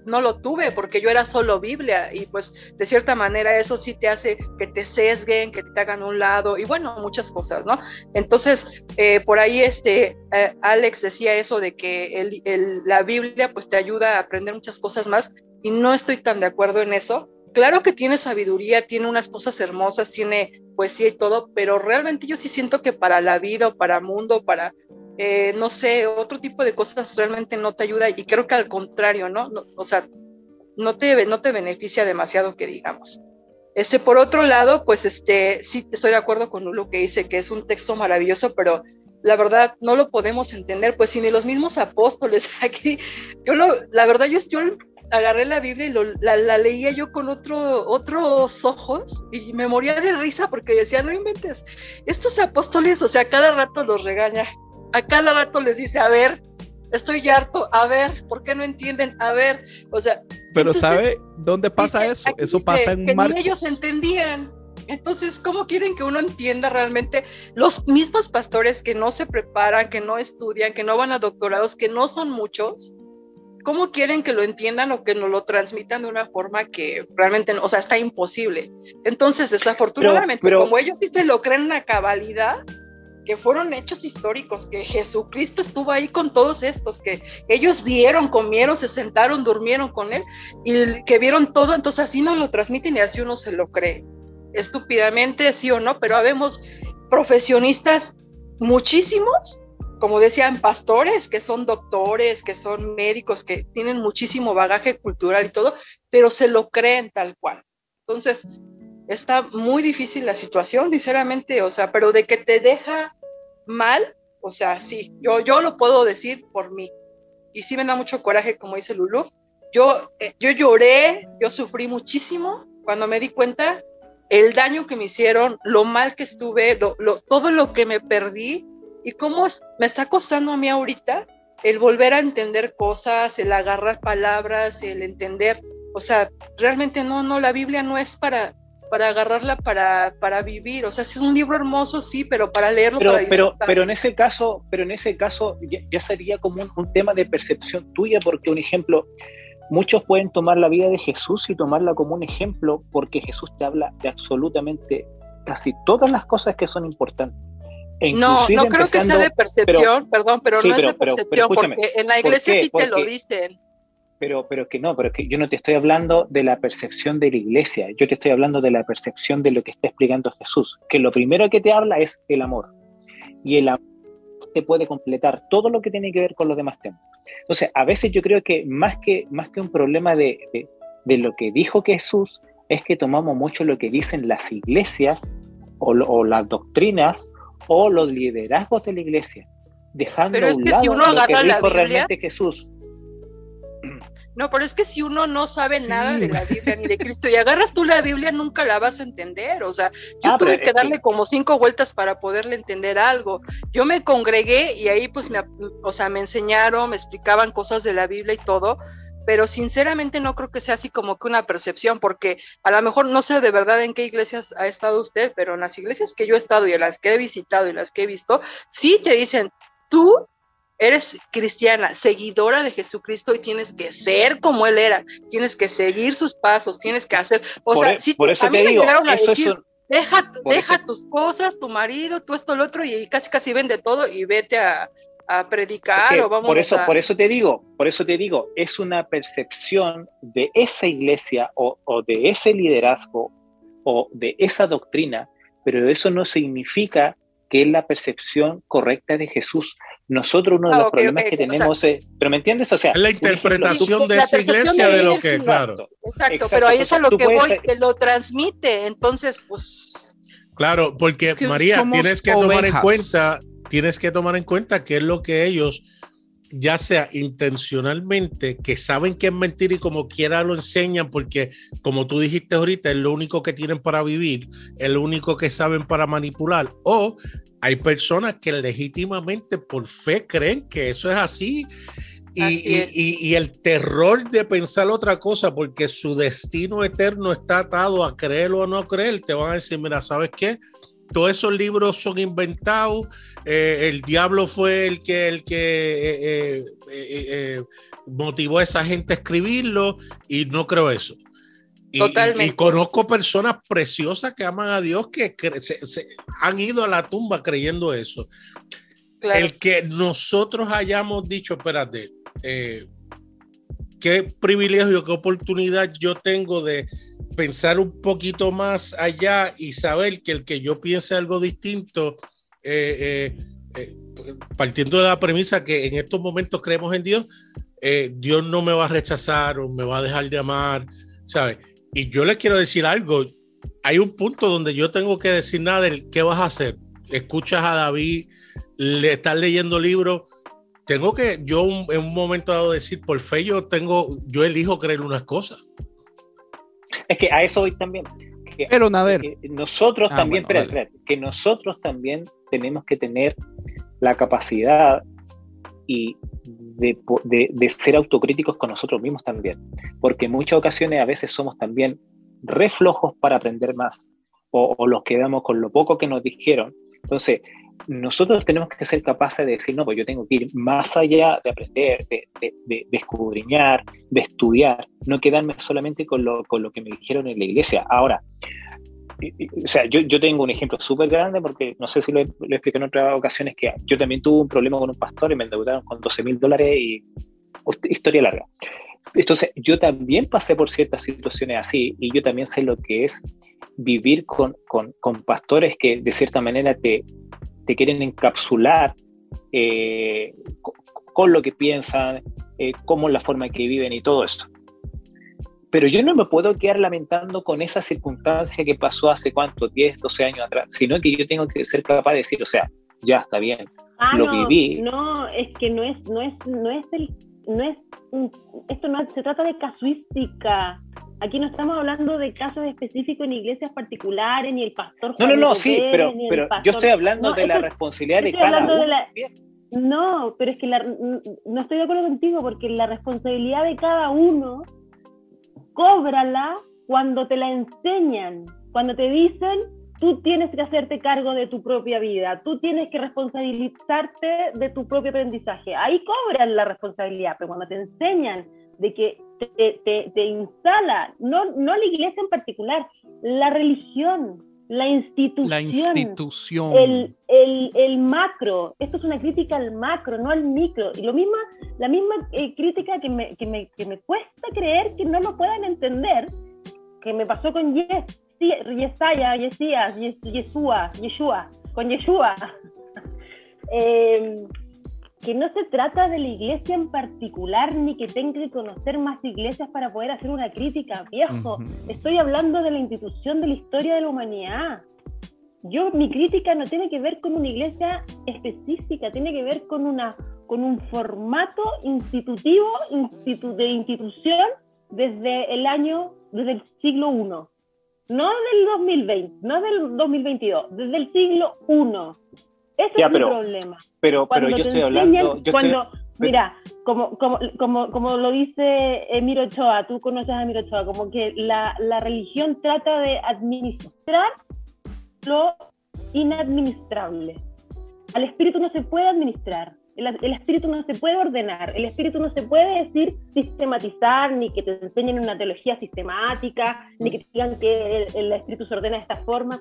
no lo tuve porque yo era solo Biblia y pues de cierta manera eso sí te hace que te sesguen, que te hagan un lado y bueno, muchas cosas, ¿no? Entonces, eh, por ahí este, eh, Alex decía eso de que el, la Biblia pues te ayuda a aprender muchas cosas más y no estoy tan de acuerdo en eso. Claro que tiene sabiduría, tiene unas cosas hermosas, tiene poesía y todo, pero realmente yo sí siento que para la vida o para mundo, para eh, no sé, otro tipo de cosas realmente no te ayuda y creo que al contrario, ¿no? o sea, no te, no te beneficia demasiado que digamos. Este, por otro lado, pues este, sí estoy de acuerdo con lo que dice, que es un texto maravilloso, pero la verdad no lo podemos entender, pues si ni los mismos apóstoles aquí, yo lo, la verdad yo, yo agarré la Biblia y la, la, leía yo con otro, otros ojos y me moría de risa porque decía, no inventes, estos apóstoles, o sea, cada rato los regaña, a cada rato les dice, a ver, estoy harto, a ver, ¿por qué no entienden? A ver, o sea. Pero ¿sabe dónde pasa eso? Eso pasa en que Ni ellos entendían. Entonces, ¿cómo quieren que uno entienda realmente los mismos pastores que no se preparan, que no estudian, que no van a doctorados, que no son muchos? ¿Cómo quieren que lo entiendan o que nos lo transmitan de una forma que realmente, o sea, está imposible? Entonces, desafortunadamente, como ellos sí se lo creen a cabalidad, que fueron hechos históricos, que Jesucristo estuvo ahí con todos estos, que ellos vieron, comieron, se sentaron, durmieron con él y que vieron todo, entonces así nos lo transmiten y así uno se lo cree. Estúpidamente, sí o no, pero habemos profesionistas muchísimos, como decían, pastores, que son doctores, que son médicos, que tienen muchísimo bagaje cultural y todo, pero se lo creen tal cual. Entonces, está muy difícil la situación, sinceramente, o sea, pero de que te deja mal, o sea, sí, yo, yo lo puedo decir por mí. Y sí me da mucho coraje, como dice Lulu. Yo, eh, yo lloré, yo sufrí muchísimo cuando me di cuenta el daño que me hicieron, lo mal que estuve, lo, todo lo que me perdí y cómo me está costando a mí ahorita el volver a entender cosas, el agarrar palabras, el entender o sea, realmente no, no, la Biblia no es para, para agarrarla para, para vivir. O sea, es un libro hermoso, sí, pero para leerlo. Pero, para pero, pero en ese caso, pero en ese caso ya, ya sería como un, un, tema de percepción tuya, porque un ejemplo, muchos pueden tomar la vida de Jesús y tomarla como un ejemplo, porque Jesús te habla de absolutamente casi todas las cosas que son importantes. E no, no creo que sea de percepción, pero, perdón, pero sí, no pero, es de percepción, porque en la iglesia sí te lo dicen pero, pero que no, pero que yo no te estoy hablando de la percepción de la iglesia, yo te estoy hablando de la percepción de lo que está explicando Jesús, que lo primero que te habla es el amor. Y el amor te puede completar todo lo que tiene que ver con los demás temas. Entonces, a veces yo creo que más que, más que un problema de, de, de lo que dijo Jesús, es que tomamos mucho lo que dicen las iglesias o, o las doctrinas o los liderazgos de la iglesia, dejando Pero es a un que lado si uno lo que la dijo Biblia, realmente Jesús. No, pero es que si uno no sabe Sí. nada de la Biblia ni de Cristo y agarras tú la Biblia, nunca la vas a entender. O sea, yo Ah, tuve que darle que- como cinco vueltas para poderle entender algo. Yo me congregué y ahí pues me, o sea, me enseñaron, me explicaban cosas de la Biblia y todo, pero sinceramente no creo que sea así como que una percepción, porque a lo mejor no sé de verdad en qué iglesias ha estado usted, pero en las iglesias que yo he estado y en las que he visitado y las que he visto, sí te dicen, tú eres cristiana, seguidora de Jesucristo y tienes que ser como él era, tienes que seguir sus pasos, tienes que hacer, o por, sea, e- sí, por eso a mí te me digo, llegaron a decir, un- deja, deja eso- tus cosas, tu marido, tú esto, lo otro, y casi casi vende todo y vete a, a predicar o vamos por eso, a... por eso te digo, por eso te digo, es una percepción de esa iglesia o, o de ese liderazgo o de esa doctrina, pero eso no significa que es la percepción correcta de Jesús. Nosotros uno de Ah, los ok, problemas que o sea- tenemos es, pero ¿me entiendes? O sea, Es la ejemplo, interpretación de la esa percepción iglesia de de lo que, sí, claro. Exacto, Exacto, pero ahí es a lo que voy, ser- te lo transmite, entonces, pues, Claro, porque Es que María, tienes que tomar en cuenta, tienes que tomar en cuenta qué es lo que ellos, ya sea intencionalmente, que saben que es mentira y como quiera lo enseñan, porque como tú dijiste ahorita, es lo único que tienen para vivir, es lo único que saben para manipular, o hay personas que legítimamente por fe creen que eso es así. Y, y- es. y- y el terror de pensar otra cosa, porque su destino eterno está atado a creer o no creer, te van a decir, mira, ¿sabes qué? Todos esos libros son inventados, eh, el diablo fue el que, el que eh, eh, motivó a esa gente a escribirlo y no creo eso. Y, Totalmente. y- y conozco personas preciosas que aman a Dios que cre- se- se- han ido a la tumba creyendo eso. claro. El que nosotros hayamos dicho, espérate, qué privilegio, qué oportunidad yo tengo de pensar un poquito más allá y saber que el que yo piense algo distinto, eh, eh, eh, partiendo de la premisa que en estos momentos creemos en Dios, Dios no me va a rechazar o me va a dejar de amar, ¿sabes? Y yo les quiero decir algo, hay un punto donde yo tengo que decir nada del qué vas a hacer. Escuchas a David, le estás leyendo libros, tengo que yo en un momento dado decir, por fe yo tengo, yo elijo creer unas cosas. Es que a eso voy también. que- Pero Nader, que nosotros Ah, también, bueno, espera, espera, que nosotros también tenemos que tener la capacidad y de, de- de ser autocríticos con nosotros mismos también, porque en muchas ocasiones a veces somos también re flojos para aprender más o, o los quedamos con lo poco que nos dijeron. Entonces, nosotros tenemos que ser capaces de decir, no, pues yo tengo que ir más allá de aprender, de, de- de- de escudriñar, de estudiar, no quedarme solamente con lo, con lo que me dijeron en la iglesia. Ahora, o sea, yo, yo tengo un ejemplo súper grande porque no sé si lo, lo expliqué en otras ocasiones, que yo también tuve un problema con un pastor y me endeudaron con 12 mil dólares y historia larga. Entonces, yo también pasé por ciertas situaciones así y yo también sé lo que es vivir con, con, con pastores que de cierta manera te, te quieren encapsular eh, con, con lo que piensan, eh, cómo es la forma en que viven y todo eso. Pero yo no me puedo quedar lamentando con esa circunstancia que pasó hace cuánto, 10, 12 años atrás, sino que yo tengo que ser capaz de decir, o sea, ya está bien, Ah, Lo no, viví. no, es que no es, no es, no es el, no es, esto no se trata de casuística. Aquí no estamos hablando de casos específicos en iglesias particulares, ni el pastor. No, no, no, sí, Pérez, pero, yo estoy hablando No, de la responsabilidad de cada uno. de la- también. No, pero es que la- no estoy de acuerdo contigo porque la responsabilidad de cada uno cóbrala cuando te la enseñan, cuando te dicen, tú tienes que hacerte cargo de tu propia vida, tú tienes que responsabilizarte de tu propio aprendizaje. Ahí cobran la responsabilidad, pero cuando te enseñan de que te, te, te instala, no, no la iglesia en particular, la religión, la institución. La institución. El, el, el, macro. Esto es una crítica al macro, no al micro. Y lo misma, la misma eh, crítica que me, que, me, que me cuesta creer que no lo puedan entender, que me pasó con Yes, Yesaya, Yesías, Yeshua, Yeshua, con Yeshua. eh, que no se trata de la iglesia en particular ni que tenga que conocer más iglesias para poder hacer una crítica, viejo. Uh -huh. Estoy hablando de la institución de la historia de la humanidad. Yo, mi crítica no tiene que ver con una iglesia específica, tiene que ver con, una, con un formato institutivo institu de institución desde el año, desde el siglo I. No del 2020, no del 2022, desde el siglo I. Ese ya, es pero, mi problema. Pero, pero yo estoy hablando. Yo cuando, estoy, mira, como, como, como, como lo dice Emiro Ochoa, tú conoces a Emiro Ochoa, como que la, la religión trata de administrar lo inadministrable. Al espíritu no se puede administrar, el, el, espíritu no se puede ordenar, el espíritu no se puede decir sistematizar, ni que te enseñen una teología sistemática, ni que te digan que el, el espíritu se ordena de esta forma.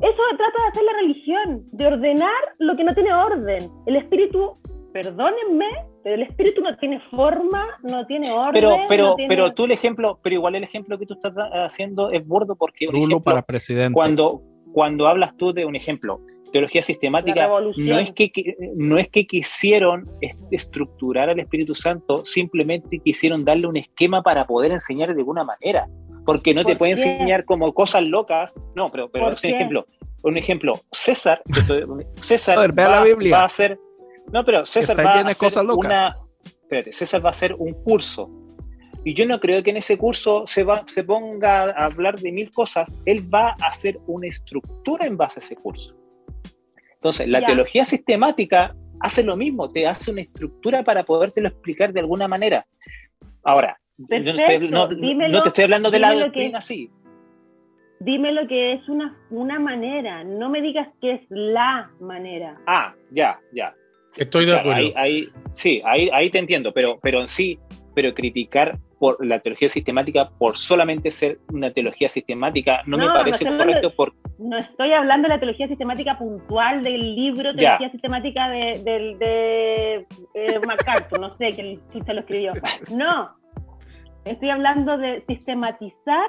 Eso trata de hacer la religión, de ordenar lo que no tiene orden. El espíritu, perdónenme, pero el espíritu no tiene forma, no tiene orden. Pero, pero, no tiene... pero tú el ejemplo, pero igual el ejemplo que tú estás haciendo es burdo porque Rulo ejemplo, para presidente. Cuando, cuando hablas tú de un ejemplo, teología sistemática, no es, que, no es que quisieron estructurar al Espíritu Santo, simplemente quisieron darle un esquema para poder enseñar de alguna manera porque no te puede qué? enseñar como cosas locas. No, pero, pero un ejemplo, un ejemplo, César, César a ver, va, la Biblia. va, a hacer, no, pero César Está va llena a de cosas hacer locas. una, espérate, César va a hacer un curso. Y yo no creo que en ese curso se, va, se ponga a hablar de mil cosas, él va a hacer una estructura en base a ese curso. Entonces, la Ya. teología sistemática hace lo mismo, te hace una estructura para podértelo explicar de alguna manera. Ahora, no, te estoy hablando de la doctrina que- sí, Dime lo que es una, una manera, no me digas que es la manera. Ah, ya, ya. Estoy de Claro, acuerdo. ahí, ahí- sí, ahí, ahí te entiendo, pero, pero en sí, pero criticar por la teología sistemática por solamente ser una teología sistemática no, me parece no correcto por, No estoy hablando de la teología sistemática puntual del libro Ya. Teología Sistemática de, de, eh, MacArthur, no sé quién lo escribió. No, estoy hablando de sistematizar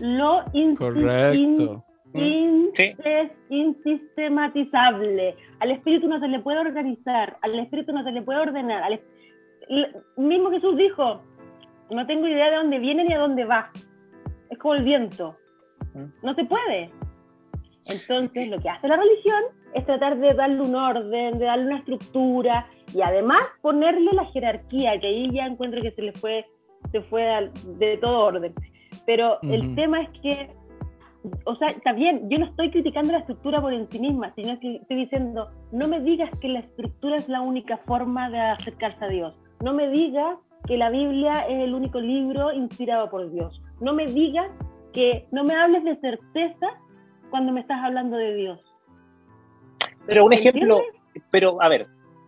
lo insi- Correcto. in- Sí. es insistematizable. Al espíritu no se le puede organizar, al espíritu no se le puede ordenar. Al mismo Jesús dijo, no tengo idea de dónde viene ni a dónde va. Es como el viento. No se puede. Entonces, lo que hace la religión es tratar de darle un orden, de darle una estructura y además ponerle la jerarquía, que ahí ya encuentro que se le fue, se fue al- de todo orden. Pero el Ujú. tema es que, o sea, está bien, yo no estoy criticando la estructura por en sí misma, sino que estoy diciendo, no me digas que la estructura es la única forma de acercarse a Dios. No me digas que la Biblia es el único libro inspirado por Dios. No me digas que no me hables de certeza cuando me estás hablando de Dios. pero un ¿Me ejemplo, entiendes? pero a ver,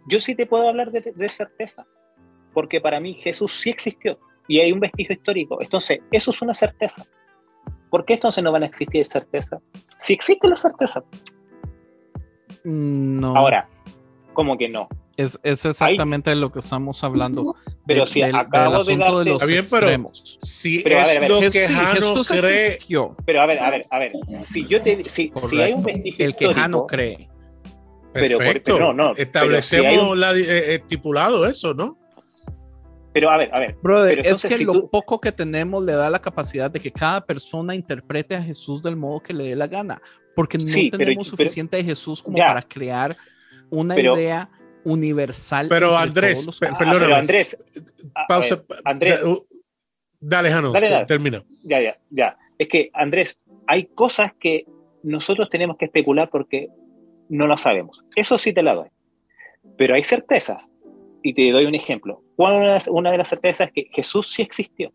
yo sí te puedo hablar de, de certeza, porque para mí Jesús sí existió y hay un vestigio histórico, entonces eso es una certeza. ¿Por qué entonces no van a existir certeza? Si existe la certeza, No. ahora, ¿cómo que no? Es, es exactamente de lo que estamos hablando. Pero de- si del, acabo del de asunto de los bien, pero- extremos. Si Pero, a es ver, a ver, lo que sí, Jano Jesús cree, existió. Pero a ver, a ver, a ver, si yo te, si, si hay un vestigio El que Jano cree. Pero perfecto. pero no, no, pero Establecemos si un- la, eh, estipulado eso, ¿no? Pero a ver, a ver, Brother, Pero es que si lo tú- poco que tenemos le da la capacidad de que cada persona interprete a Jesús del modo que le dé la gana, porque no Sí, pero- tenemos pero- suficiente de Jesús como Ya. para crear una Pero- idea universal. Pero, Andrés, los. Ah, pero Andrés, a- a Pausa. ver, Andrés, uh, Dale, Jano, Dale, dale. termina. ya, ya, ya. Es que, Andrés, hay cosas que nosotros tenemos que especular porque no lo sabemos. Eso sí te la doy. Pero hay certezas. Y te doy un ejemplo. ¿Cuál una, una de las certezas es que Jesús sí existió?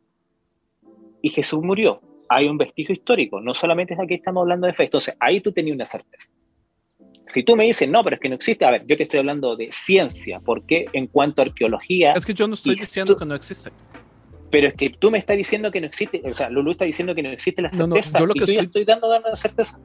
y Jesús murió. Hay un vestigio histórico, no solamente es aquí estamos hablando de fe. Entonces, ahí tú tenías una certeza. Si tú me dices, no, pero es que no existe, a ver, yo te estoy hablando de ciencia, porque en cuanto a arqueología... Es que yo no estoy diciendo que no existe. Pero es que tú me estás diciendo que no existe, o sea, Lulu está diciendo que no existe la certeza, no, yo lo que tú ya estoy dando la certeza.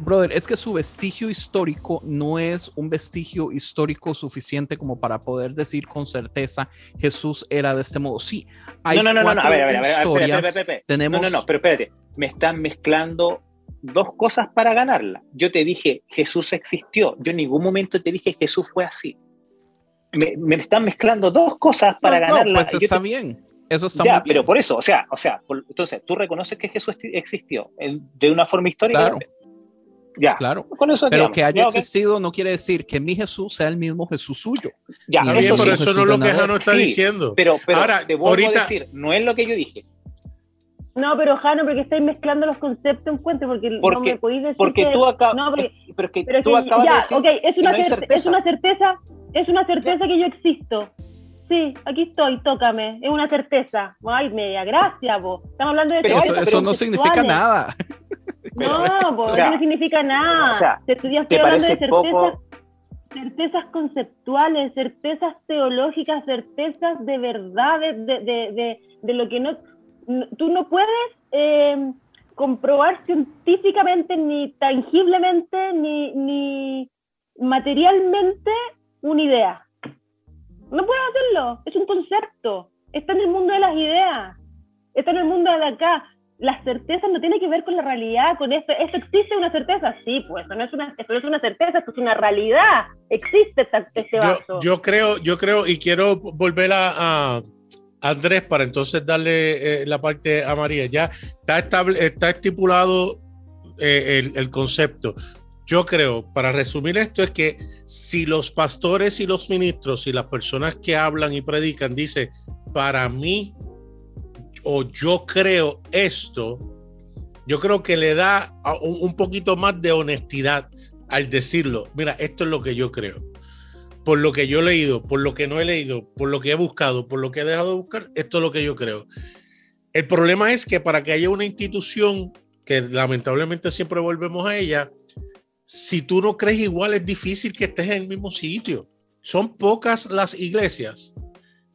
Brother, es que su vestigio histórico no es un vestigio histórico suficiente como para poder decir con certeza Jesús era de este modo. Sí, hay no, no, no, no, a ver, a ver, a ver, historias, espérate, espérate, tenemos... No, no, no, pero espérate, me están mezclando dos cosas para ganarla. Yo te dije Jesús existió, yo en ningún momento te dije Jesús fue así. Me, me están mezclando dos cosas para no, ganarla. No, pues está te... bien. Eso está ya, muy bien. pero por eso, o sea, o sea, por, entonces tú reconoces que Jesús existió de una forma histórica. Claro. Ya, claro. Con eso pero que haya ya, okay. existido no quiere decir que mi Jesús sea el mismo Jesús suyo. Ya, Bien, eso, pero eso no es lo que Jano está sí, diciendo. Pero, pero Ahora, te vuelvo ahorita, a decir, no es lo que yo dije. No, pero Jano, porque estáis mezclando los conceptos en cuenta, porque, Porque- no me podéis decir Porque que- tú acabas. No, porque, pero es que pero tú que acabas ya, de decir. ok, es que una, no hay cer- es una certeza, es una certeza que yo existo. Sí, aquí estoy, tócame, es una certeza. Ay, media gracia, vos. Estamos hablando de Pero Eso, eso no significa nada. No, o sea, eso no significa nada. o sea, Te estoy, ¿te estoy hablando de certezas, poco? certezas conceptuales, certezas teológicas, certezas de verdad, de, de, de, lo que no... no- Tú no puedes eh, comprobar científicamente, ni tangiblemente, ni, ni materialmente una idea. No puedes hacerlo, es un concepto. Está en el mundo de las ideas, está en el mundo de acá las certezas no tienen que ver con la realidad, con esto. ¿Esto existe una certeza? Sí, pues eso no es una, esto no es una certeza, esto es una realidad. Existe este yo, vaso. yo creo, yo creo, y quiero volver a, a Andrés para entonces darle eh, la parte a María. Ya está, estable, está estipulado eh, el, el concepto. Yo creo, para resumir esto, es que si los pastores y los ministros y las personas que hablan y predican dicen, para mí o yo creo esto, yo creo que le da un poquito más de honestidad al decirlo. Mira, esto es lo que yo creo. Por lo que yo he leído, por lo que no he leído, por lo que he buscado, por lo que he dejado de buscar, esto es lo que yo creo. El problema es que para que haya una institución, que lamentablemente siempre volvemos a ella, si tú no crees igual es difícil que estés en el mismo sitio. Son pocas las iglesias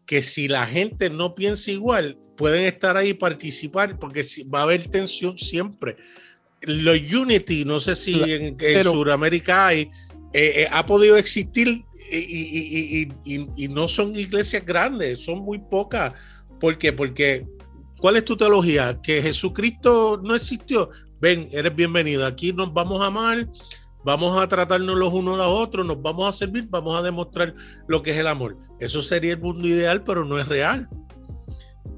que si la gente no piensa igual, pueden estar ahí y participar, porque va a haber tensión siempre. Los Unity, no sé si en, en pero- Sudamérica hay, eh, eh, ha podido existir y- y- y- y no son iglesias grandes, son muy pocas. ¿Por qué? Porque, ¿cuál es tu teología? ¿Que Jesucristo no existió? Ven, eres bienvenido. Aquí nos vamos a amar, vamos a tratarnos los unos a los otros, nos vamos a servir, vamos a demostrar lo que es el amor. Eso sería el mundo ideal, pero no es real.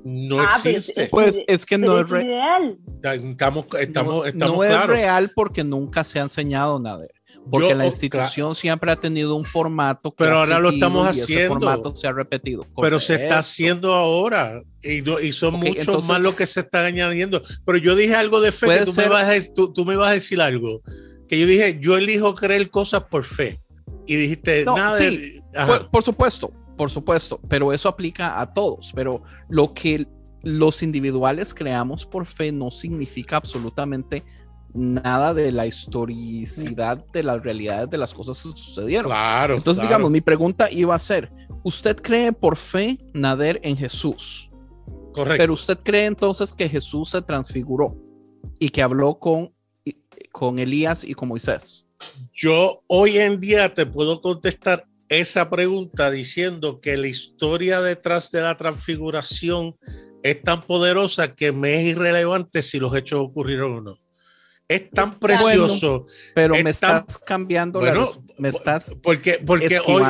No Ah, existe. Pues es que no es es, re- ideal. Estamos, estamos, no, estamos no es claros. real porque nunca se ha enseñado nada. Porque Yo, la oh, institución siempre ha tenido un formato que Pero ha ahora lo estamos y ese haciendo. formato se ha repetido. pero se está haciendo ahora y, no- y son Ok, muchos entonces- más lo que se están añadiendo. Pero yo dije algo de fe que tú me, vas a, dec- tú, tú me vas a decir algo. Que yo dije, yo elijo creer cosas por fe. Y dijiste, No, nada sí, de- Ajá. Por, por supuesto, por supuesto, pero eso aplica a todos. Pero lo que los individuales creamos por fe no significa absolutamente nada de la historicidad de las realidades de las cosas que sucedieron. Claro. Entonces, claro. digamos, mi pregunta iba a ser, ¿usted cree por fe, Nader, en Jesús? Correcto. Pero usted cree entonces que Jesús se transfiguró y que habló con, con Elías y con Moisés. Yo hoy en día te puedo contestar esa pregunta diciendo que la historia detrás de la transfiguración es tan poderosa que me es irrelevante si los hechos ocurrieron o no. Es tan precioso Pero Es me tan- estás cambiando, la Bueno, res- me estás porque, porque hoy,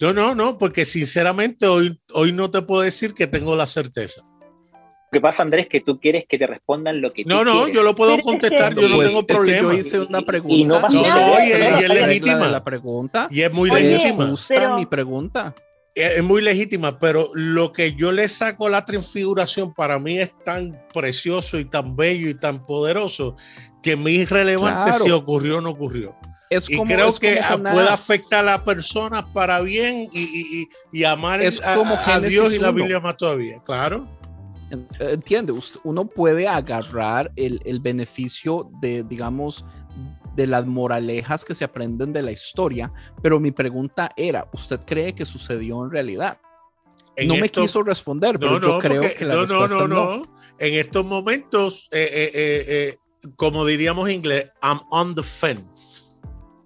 no, no, no, porque sinceramente hoy, hoy no te puedo decir que tengo la certeza. Lo que pasa, Andrés, que tú quieres que te respondan lo que tú No, no, quieres. yo lo puedo es contestar, yo no Pues, tengo es que problema. yo hice una Y- y pregunta. no a No, y- Pero y es la legítima. la pregunta. Y es muy Oye, legítima. Me gusta pero- mi pregunta. es es muy legítima, pero lo que yo le saco a la transfiguración para mí es tan precioso y tan bello y tan poderoso que me es irrelevante Claro. si ocurrió o no ocurrió. Es Y como, creo es que como puede afectar a las personas para bien y, y- y- y amar Es a, como a Dios y la 1. Biblia más todavía. Claro. En- Entiende, uno puede agarrar el, el beneficio de, digamos, de las moralejas que se aprenden de la historia, pero mi pregunta era, ¿usted cree que sucedió en realidad? En no me estos- quiso responder, pero No, yo no, creo porque- que la no, no, respuesta no, es no. En estos momentos, eh, eh, eh, eh, como diríamos en inglés, I'm on the fence.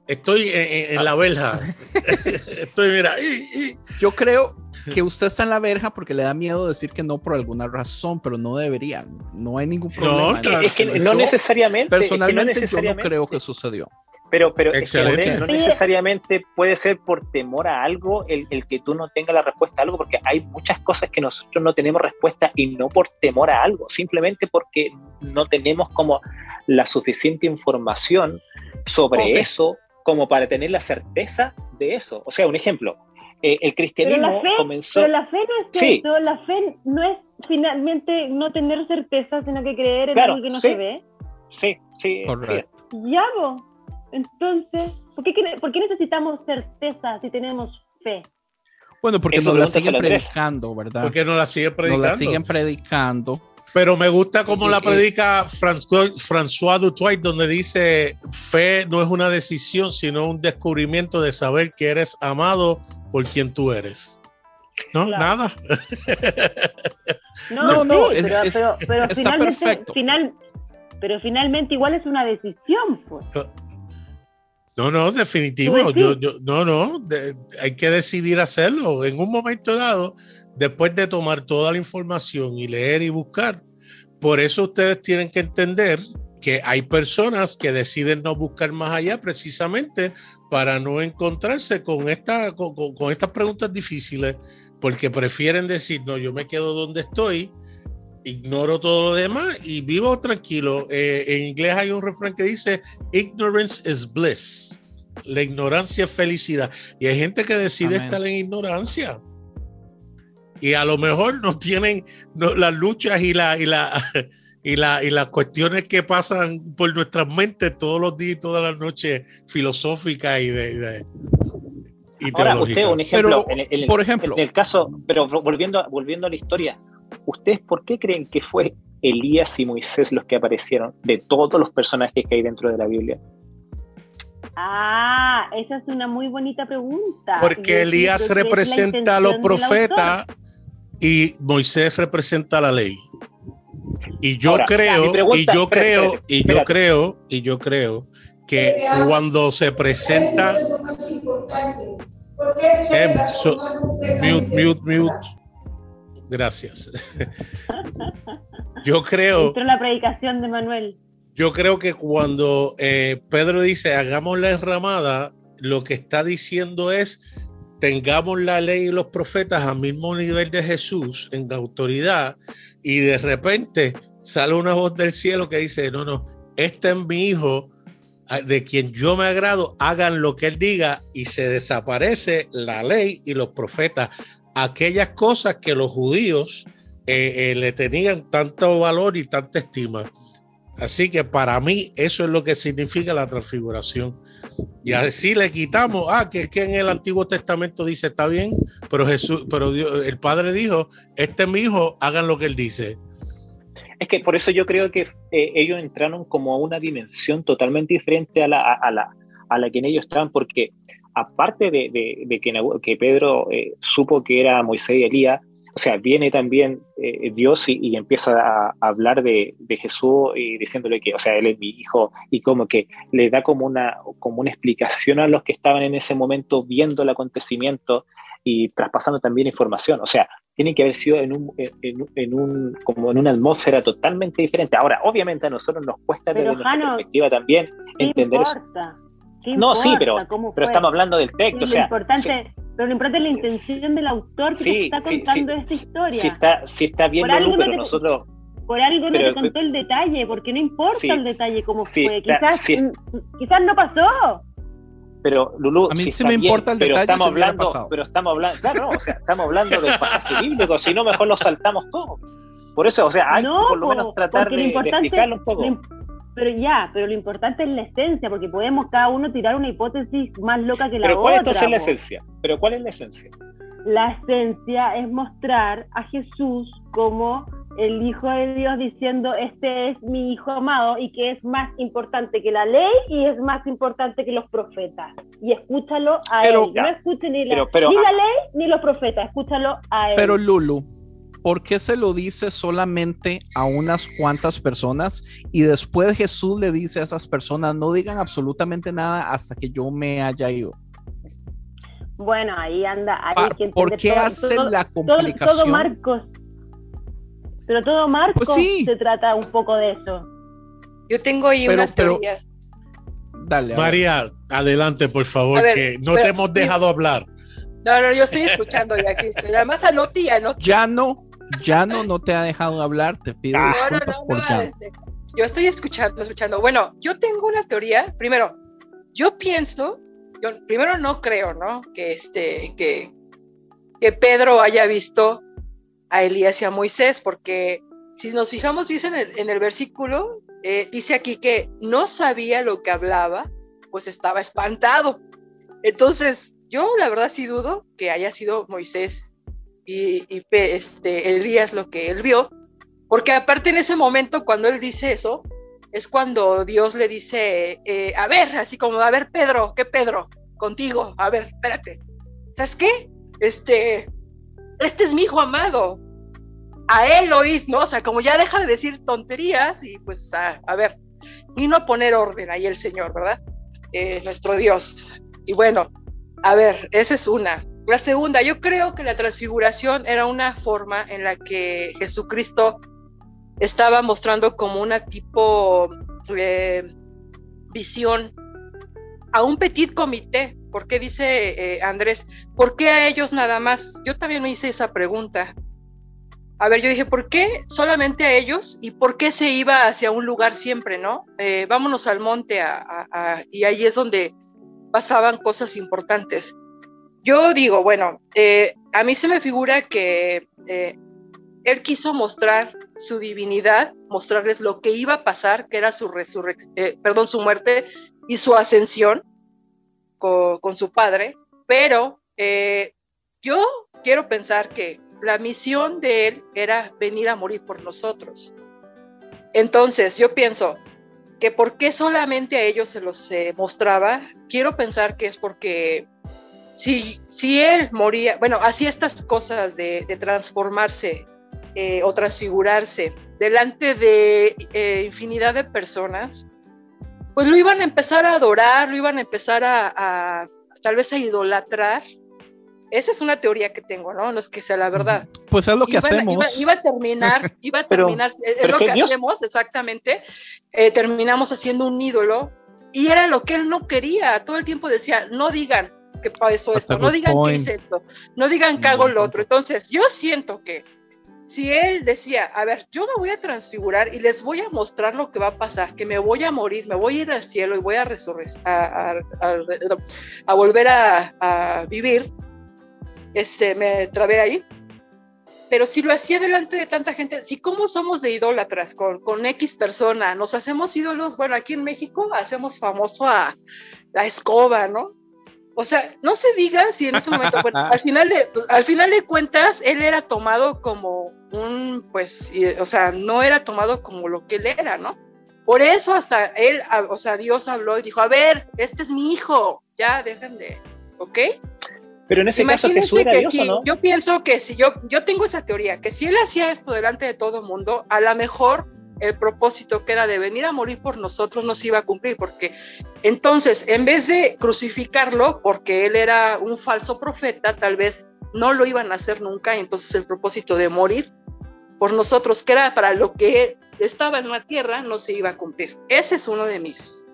Estoy en, en- en la verja. Estoy, mira, y- y- Yo creo que usted está en la verja porque le da miedo decir que no por alguna razón, pero no debería. No hay ningún problema. claro. eso. Es que Yo, no necesariamente. es que no Personalmente, yo no necesariamente- creo que sucedió. Pero, pero es que, no necesariamente puede ser por temor a algo el, el que tú no tengas la respuesta a algo, porque hay muchas cosas que nosotros no tenemos respuesta y no por temor a algo, simplemente porque no tenemos como la suficiente información sobre eso como para tener la certeza de eso. O sea, un ejemplo, eh, el Pero cristianismo la fe, comenzó... pero la fe no es Sí. eso, la fe no es finalmente no tener certeza, sino que creer en Claro, algo que no sí. se ve. Sí, sí, Correcto. Ya, vos. Entonces, ¿por qué, ¿por qué necesitamos certeza si tenemos fe? Bueno, porque Eso nos la siguen predicando, ¿verdad? porque no la sigue Nos predicando. la siguen predicando. Pero me gusta cómo la predica François, François Dutoit, donde dice, fe no es una decisión, sino un descubrimiento de saber que eres amado por quien tú eres. No, Claro. nada. No, no, sí, es- pero, es- pero, pero está finalmente, perfecto. final, pero finalmente igual es una decisión, pues. No, no, definitivo. Pues sí. Yo, yo- no, no, de- hay que decidir hacerlo. En un momento dado, después de tomar toda la información y leer y buscar, por eso ustedes tienen que entender que hay personas que deciden no buscar más allá precisamente para no encontrarse con, esta, con, con- con estas preguntas difíciles, porque prefieren decir, no, yo me quedo donde estoy, ignoro todo lo demás y vivo tranquilo. Eh, en inglés hay un refrán que dice, ignorance is bliss. La ignorancia es felicidad. Y hay gente que decide Amén. estar en ignorancia. Y a lo mejor no tienen no, las luchas y, la, y, la, y, la, y las cuestiones que pasan por nuestras mentes todos los días y todas las noches filosóficas y de, de- y Ahora, usted, un ejemplo, Pero, en el- en el- por ejemplo. en el caso, pero volviendo, volviendo a la historia, ¿ustedes por qué creen que fue Elías y Moisés los que aparecieron de todos los personajes que hay dentro de la Biblia? Ah, esa es una muy bonita pregunta. Porque Elías es representa a los profetas y Moisés representa la ley. Y yo Ahora, creo, pregunta- y yo espérate, creo, espérate, y yo espérate. creo, y yo creo que cuando se presenta Em, so- mute, mute, mute. Gracias. Yo creo, Entró la predicación de Manuel. yo creo que cuando eh, Pedro dice hagamos la enramada, lo que está diciendo es tengamos la ley y los profetas al mismo nivel de Jesús en autoridad y de repente sale una voz del cielo que dice, no, no, este es mi hijo de quien yo me agrado, hagan lo que él diga y se desaparece la ley y los profetas, aquellas cosas que los judíos eh, eh, le tenían tanto valor y tanta estima. Así que para mí eso es lo que significa la transfiguración. Y así le quitamos, ah, que, que en el Antiguo Testamento dice, está bien, pero Jesús, pero Dios- el Padre dijo, este es mi hijo, hagan lo que él dice. Es que por eso yo creo que eh, ellos entraron como a una dimensión totalmente diferente a la, a, a la, a la que en ellos estaban, porque aparte de, de- de que, Pedro eh, supo que era Moisés y Elías, o sea, viene también eh, Dios y, y empieza a, hablar de, de Jesús y diciéndole que, o sea, él es mi hijo, y como que le da como una, como una explicación a los que estaban en ese momento viendo el acontecimiento y traspasando también información. O sea, tiene que haber sido en un, en, en un, como en una atmósfera totalmente diferente. Ahora, obviamente a nosotros nos cuesta Pero, desde nuestra perspectiva también ¿Qué entender eso. importa? ¿Qué No, sí, pero- Pero estamos hablando del texto, lo o sea, importante, pero lo importante es la intención del autor que Sí, te está sí, contando sí, esta historia. si está, si está bien Por Lulú, algo no pero te- nosotros, Por algo no te contó el detalle, porque no importa Sí, el detalle cómo sí, fue. está- Quizás, sí. mm, quizás no pasó. pero Lulú, A mí si sí está me bien, importa el pero detalle estamos si hablando, pero estamos hablando, claro, no, o sea, estamos hablando del pasaje bíblico, si no mejor lo saltamos todo. Por eso, o sea, hay No, que por lo menos tratar de, de explicarlo un poco. Lo Pero ya, pero lo importante es la esencia, porque podemos cada uno tirar una hipótesis más loca que la Pero ¿cuál otra. entonces es la esencia? Pero ¿cuál es la esencia? La esencia es mostrar a Jesús como el Hijo de Dios diciendo, este es mi Hijo amado y que es más importante que la ley y es más importante que los profetas. Y escúchalo a Pero- él. No escuche ni la, Pero- pero- ni la ley ni los profetas, escúchalo a él. Pero Lulu, ¿por qué se lo dice solamente a unas cuantas personas y después Jesús le dice a esas personas no digan absolutamente nada hasta que yo me haya ido? bueno, ahí anda. Ahí ¿Por qué todo- hace todo- la todo, todo complicación? Marcos. Pero todo Marcos Pues sí. se trata un poco de eso. Yo tengo ahí Pero- unas pero- teorías. Dale. María, adelante, por favor, ver, que no pero- te hemos dejado hablar. No, no, yo estoy escuchando ya aquí. estoy- Además anoté anoté. Ya no, ya no, no te ha dejado hablar. Te pido no, disculpas no, por no, ya. este, Yo estoy escuchando, escuchando. Bueno, yo tengo una teoría. Primero, yo pienso, yo primero no creo, ¿no? Que este, que, que Pedro haya visto a Elías y a Moisés, porque si nos fijamos bien en el, en el versículo, eh, dice aquí que no sabía lo que hablaba, pues estaba espantado. Entonces, yo la verdad sí dudo que haya sido Moisés y, y este, Elías lo que él vio, porque aparte en ese momento cuando él dice eso, es cuando Dios le dice, eh, a ver, así como, a ver, Pedro, ¿qué Pedro? Contigo, a ver, espérate. ¿Sabes qué? Este, este es mi hijo amado. A él oíd, ¿no? O sea, como ya deja de decir tonterías y pues, a, a ver, vino a poner orden ahí el Señor, ¿verdad? Eh, nuestro Dios. Y bueno, a ver, esa es una. La segunda, yo creo que la transfiguración era una forma en la que Jesucristo estaba mostrando como una tipo eh, visión a un petit comité. ¿Por qué dice eh, Andrés? ¿Por qué a ellos nada más? Yo también me hice esa pregunta. A ver, yo dije, ¿por qué solamente a ellos? ¿Y por qué se iba hacia un lugar siempre, no? Eh, vámonos al monte y ahí es donde pasaban cosas importantes. Yo digo, bueno, eh, a mí se me figura que eh, él quiso mostrar su divinidad, mostrarles lo que iba a pasar, que era su resurrección, perdón, su muerte y su ascensión con, con su padre, pero eh, yo quiero pensar que la misión de él era venir a morir por nosotros. Entonces, yo pienso que por qué solamente a ellos se los eh, mostraba, quiero pensar que es porque si, si él moría, bueno, hacía estas cosas de, de transformarse eh, o transfigurarse delante de eh, infinidad de personas, pues lo iban a empezar a adorar, lo iban a empezar a, a tal vez a idolatrar. Esa es una teoría que tengo, ¿no? No es que sea la verdad. Pues es lo que hacemos. Iba, iba a terminar, iba a Pero- terminar, es pero lo que que Dios- hacemos exactamente. eh, terminamos haciendo un ídolo y era lo que él no quería. Todo el tiempo decía, no digan que pasó esto, no digan que hice esto, no digan que hago lo otro. Entonces, yo siento que si él decía, a ver, yo me voy a transfigurar y les voy a mostrar lo que va a pasar, que me voy a morir, me voy a ir al cielo y voy a, a, a- volver a, vivir, este, me trabé ahí. Pero si lo hacía delante de tanta gente, si cómo somos de idólatras con, con X persona, nos hacemos ídolos, bueno, aquí en México hacemos famoso a la escoba, ¿no? O sea, no se diga si en ese momento, bueno, al final de, al final de cuentas, él era tomado como un, pues, o sea, no era tomado como lo que él era, ¿no? Por eso hasta él, o sea, Dios habló y dijo, a ver, este es mi hijo, ya dejen de, ¿ok? Pero en ese caso Imagínense era que Dios si, no? yo pienso que si yo, yo tengo esa teoría, que si él hacía esto delante de todo el mundo, a lo mejor el propósito que era de venir a morir por nosotros no se iba a cumplir, porque entonces, en vez de crucificarlo, porque él era un falso profeta, tal vez no lo iban a hacer nunca, y entonces el propósito de morir por nosotros, que era para lo que estaba en la tierra, no se iba a cumplir. Ese es uno de mis...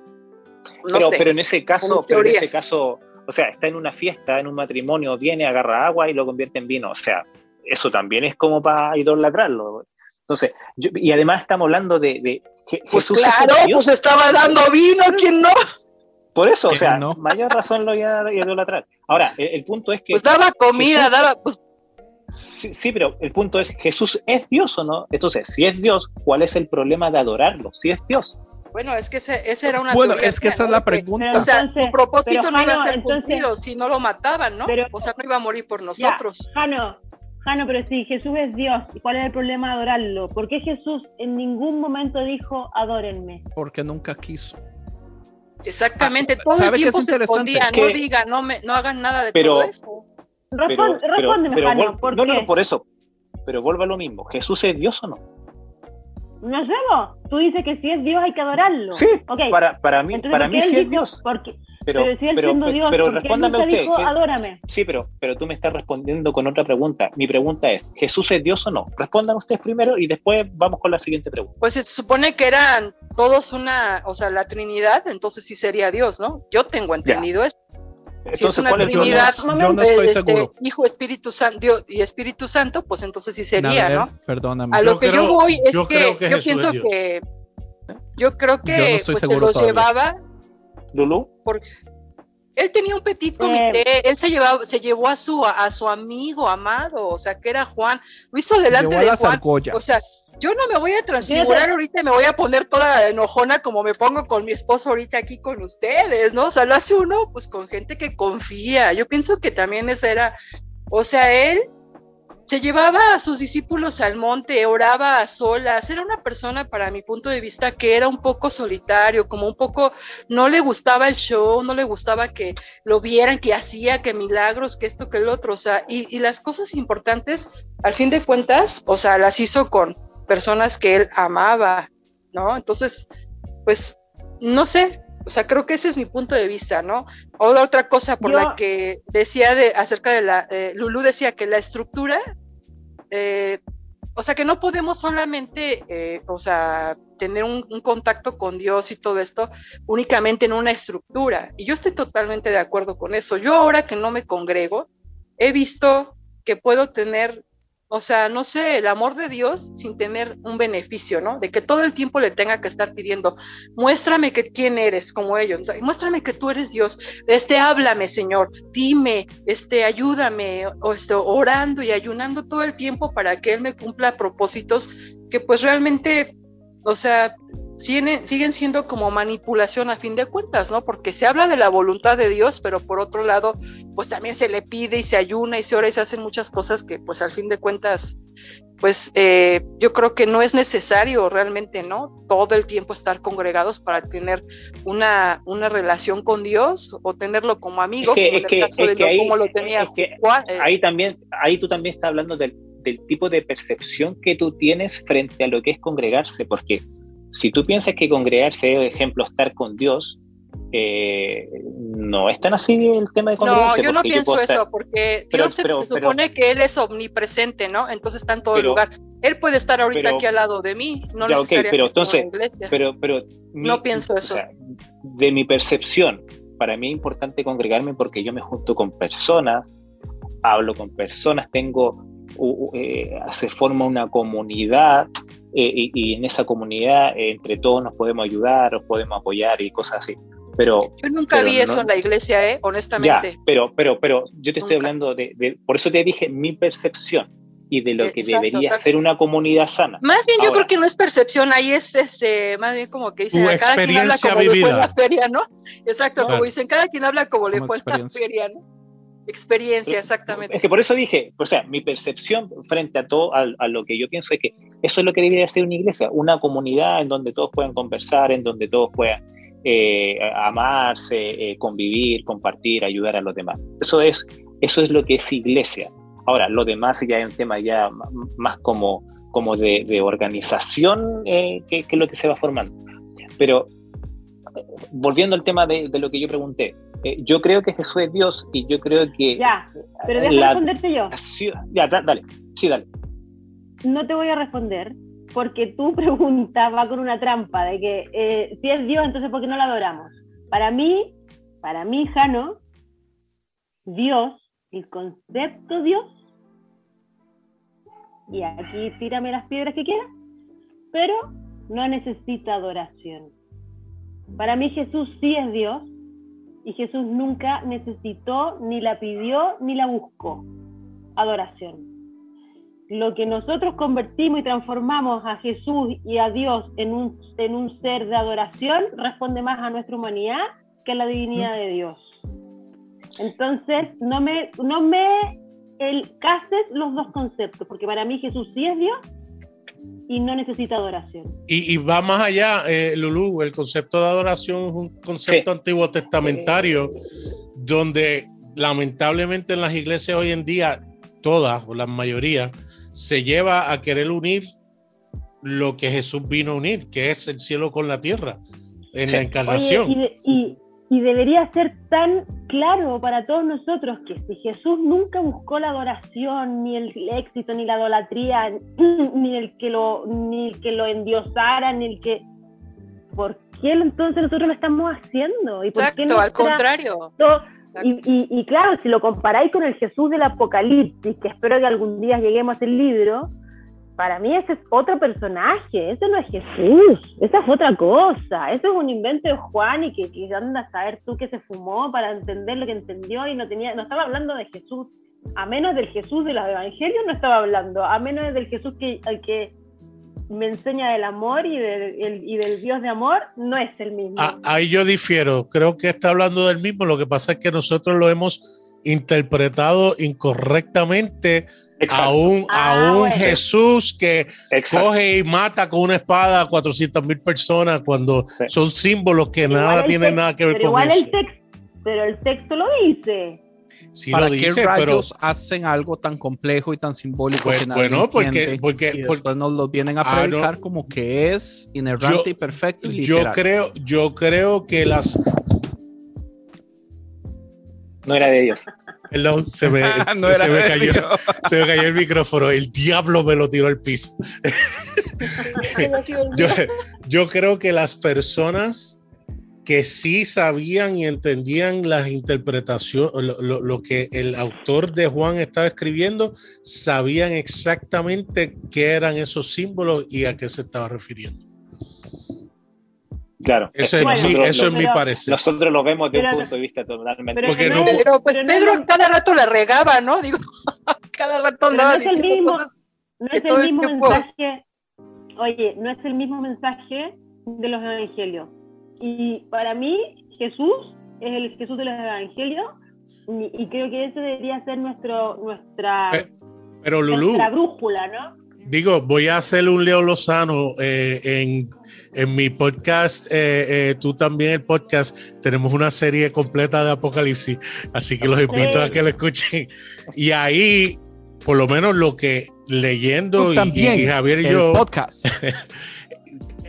No pero, sé. pero en ese caso, pero en ese caso, o sea, está en una fiesta, en un matrimonio, viene, agarra agua y lo convierte en vino. O sea, eso también es como para idolatrarlo. Entonces, yo- y además estamos hablando de, de Je- Pues Jesús es claro, pues estaba dando vino, ¿quién no? Por eso, o ¿Quién sea, no? mayor razón lo iba a idolatrar. Ahora, el, el punto es que Pues daba comida, Jesús- daba, pues Sí, sí, pero el punto es, ¿Jesús es Dios o no? Entonces, si es Dios, ¿cuál es el problema de adorarlo? Si es Dios. Bueno, es que ese, ese era una Bueno, es que esa es la pregunta. O sea, Entonces, su propósito pero, no iba a ser entonces- cumplido si no lo mataban, ¿no? Pero- o sea, no iba a morir por nosotros. Jano, Jano, pero si Jesús es Dios, ¿y cuál es el problema de adorarlo? ¿Por qué Jesús en ningún momento dijo, adórenme? Porque nunca quiso. Exactamente, Ah, todo el ¿sabe qué tiempo es se interesante? escondía, Que- no diga, no, me, no hagan nada de Pero- todo eso. Pero, respóndeme, pero Jano, ¿por no, qué? no, por eso. Pero vuelva a lo mismo. ¿Jesús es Dios o no? No sé, vos. Tú dices que si es Dios hay que adorarlo. Sí, Ok. para, para mí, Entonces, para ¿por mí sí es dijo- Dios. porque- Pero, pero si él pero, siendo pero, Dios, pero ¿por qué él respóndame usted. dijo, adórame? Sí, pero, pero tú me estás respondiendo con otra pregunta. Mi pregunta es, ¿Jesús es Dios o no? Respondan ustedes primero y después vamos con la siguiente pregunta. Pues se supone que eran todos una, o sea, la Trinidad, entonces sí sería Dios, ¿no? Yo tengo entendido eso. Si es una ¿cuál es tu- Trinidad, Yo no- yo no estoy este, seguro. Hijo, Espíritu Santo y Espíritu Santo, pues entonces sí sería, ¿no? Perdóname. A lo Yo que creo- yo voy es yo que, yo Jesús pienso que yo creo que Yo no pues, se los todavía. llevaba. Lulú, Él tenía un petit Eh, comité, él se llevaba, se llevó a su a su amigo amado, o sea, que era Juan, lo hizo delante de las Juan. argollas. o sea, Yo no me voy a transfigurar ahorita, y me voy a poner toda enojona como me pongo con mi esposo ahorita aquí con ustedes, ¿no? O sea, lo hace uno pues con gente que confía. Yo pienso que también esa era, o sea, él se llevaba a sus discípulos al monte, oraba a solas, era una persona para mi punto de vista que era un poco solitario, como un poco, no le gustaba el show, no le gustaba que lo vieran, que hacía, que milagros, que esto, que el otro, o sea, y, y las cosas importantes, al fin de cuentas, o sea, las hizo con personas que él amaba, ¿no? Entonces, pues, no sé, o sea, creo que ese es mi punto de vista, ¿no? O la otra cosa por Yo- la que decía de, acerca de la, eh, Lulú decía que la estructura, eh, o sea, que no podemos solamente, eh, o sea, tener un, un contacto con Dios y todo esto únicamente en una estructura. Y yo estoy totalmente de acuerdo con eso. Yo ahora que no me congrego, he visto que puedo tener, o sea, no sé, el amor de Dios sin tener un beneficio, ¿no? De que todo el tiempo le tenga que estar pidiendo, muéstrame que quién eres como ellos, muéstrame que tú eres Dios, este, háblame, Señor, dime, este, ayúdame, o este, orando y ayunando todo el tiempo para que Él me cumpla propósitos que pues realmente, o sea, siguen, siguen siendo como manipulación a fin de cuentas, ¿no? Porque se habla de la voluntad de Dios, pero por otro lado, pues también se le pide y se ayuna y se ora y se hacen muchas cosas que pues al fin de cuentas, pues eh, yo creo que no es necesario realmente, ¿no? Todo el tiempo estar congregados para tener una, una relación con Dios o tenerlo como amigo, Es que- como lo- como lo tenía es que Juan, eh, ahí también, ahí tú también estás hablando del, del tipo de percepción que tú tienes frente a lo que es congregarse, porque si tú piensas que congregarse es, ejemplo, estar con Dios, eh, no es tan así el tema de No, congregarse. yo no pienso estar- eso, porque Pero- Dios se- pero- se pero- supone que Él es omnipresente, ¿no? Entonces está en todo lugar. Él puede estar ahorita aquí al lado de mí, no Ya, necesariamente pero en entonces- iglesia. Pero, pero No pienso eso. de mi percepción, para mí es importante congregarme porque yo me junto con personas, hablo con personas, tengo, eh, se forma una comunidad y, y en esa comunidad eh, entre todos nos podemos ayudar, nos podemos apoyar y cosas así. Pero Yo nunca pero vi no- eso en la iglesia, ¿eh? ya, Honestamente. pero, pero, pero yo te estoy Nunca. hablando de, de- por eso te dije mi percepción y de lo que Exacto, debería tal- ser una comunidad sana. Más bien yo Ahora- creo que no es percepción, ahí es este, más bien como que dicen, cada quien habla como le fue en vivida. la feria, ¿no? Exacto, Claro. como dicen, cada quien habla como le Como fue en la feria, ¿no? Experiencia, exactamente. Es que por eso dije, o sea, mi percepción frente a todo, a, a lo que yo pienso es que eso es lo que debería ser una iglesia, una comunidad en donde todos puedan conversar, en donde todos puedan eh, amarse, eh, convivir, compartir, ayudar a los demás. Eso es, eso es lo que es iglesia. Ahora, lo demás ya es un tema ya más como, como de, de organización eh, que, que lo que se va formando. Pero eh, volviendo al tema de, de lo que yo pregunté, eh, yo creo que Jesús es Dios y yo creo que Ya, pero deja la- responderte yo. Sí, ya, da- dale, sí, dale. No te voy a responder porque tu pregunta va con una trampa de que eh, si es Dios, entonces ¿por qué no lo adoramos? Para mí, para mí, Jano, Dios, el concepto Dios, y aquí tírame las piedras que quieras, pero no necesita adoración. Para mí Jesús sí es Dios y Jesús nunca necesitó, ni la pidió, ni la buscó. Adoración lo que nosotros convertimos y transformamos a Jesús y a Dios en un, en un ser de adoración responde más a nuestra humanidad que a la divinidad de Dios. Entonces, no me, no me el cases los dos conceptos, porque para mí Jesús sí es Dios y no necesita adoración. Y, y va más allá, eh, Lulú, el concepto de adoración es un concepto antiguo testamentario donde lamentablemente en las iglesias hoy en día, todas o la mayoría, se lleva a querer unir lo que Jesús vino a unir, que es el cielo con la tierra, en Sí. la Oye, encarnación. y, de- y- y debería ser tan claro para todos nosotros que si Jesús nunca buscó la adoración, ni el éxito, ni la idolatría, ni el que lo, ni el que lo endiosara, ni el que. ¿Por qué entonces nosotros lo estamos haciendo? ¿Y por qué Exacto, al nuestra- contrario. to- Y, y- y claro, si lo comparáis con el Jesús del Apocalipsis, que espero que algún día lleguemos al libro, para mí ese es otro personaje, ese no es Jesús, esa es otra cosa, eso es un invento de Juan y que, que anda a saber tú que se fumó para entender lo que entendió y no tenía, no estaba hablando de Jesús, a menos del Jesús de los evangelios no estaba hablando, a menos del Jesús que, que me enseña del amor y, del- el- y del Dios de amor, no es el mismo. Ah, ahí yo difiero, creo que está hablando del mismo, lo que pasa es que nosotros lo hemos interpretado incorrectamente Exacto. un, a Ah, un bueno. Jesús que Exacto. coge y mata con una espada a 400 mil personas cuando Sí. son símbolos que Pero nada tienen nada que ver pero con igual eso. el texto, pero el texto lo dice. Sí ¿Para lo dice, qué pero rayos hacen algo tan complejo y tan simbólico Pues, que nadie bueno, porque- porque- y porque- después nos lo vienen a Ah, no. predicar como que es inerrante Yo- y perfecto y yo creo, yo creo que las No era de Dios. Perdón, se me, No se, me cayó, se me cayó el micrófono. El diablo me lo tiró al piso. Yo, yo creo que las personas que sí sabían y entendían las interpretaciones, lo, lo- lo que el autor de Juan estaba escribiendo, sabían exactamente qué eran esos símbolos y a qué se estaba refiriendo. Claro. Eso es, Bueno, mi, eso es pero- mi parecer. Nosotros lo vemos de un punto de vista totalmente pero no- pues pero no Pedro lo- cada rato la regaba, ¿no? Digo, cada rato no andaba es el diciendo mismo. cosas. no es el mismo tiempo- mensaje, oye, no es el mismo mensaje de los evangelios. Y para mí, Jesús es el Jesús de los evangelios y, y creo que ese debería ser nuestro, nuestra, Pero Lulú, nuestra brújula, ¿no? Digo, voy a hacer un Leo Lozano eh, en, en mi podcast, eh, eh, tú también el podcast, tenemos una serie completa de Apocalipsis, así que los invito a que lo escuchen. Y ahí, por lo menos lo que leyendo y- también, y, Javier y el yo, podcast.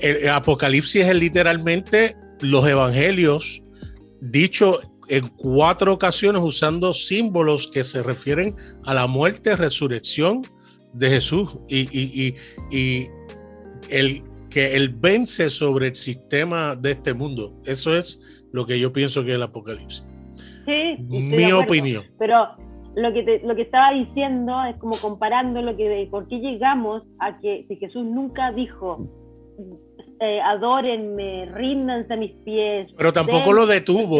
el, el Apocalipsis es literalmente los evangelios dicho en cuatro ocasiones usando símbolos que se refieren a la muerte, resurrección de Jesús y, y- y- y el que él vence sobre el sistema de este mundo. Eso es lo que yo pienso que es el Apocalipsis. Sí, Mi opinión. Pero lo que, te- lo que estaba diciendo es como comparando lo que de por qué llegamos a que si Jesús nunca dijo eh, adórenme, ríndanse a mis pies. Pero tampoco den- lo detuvo.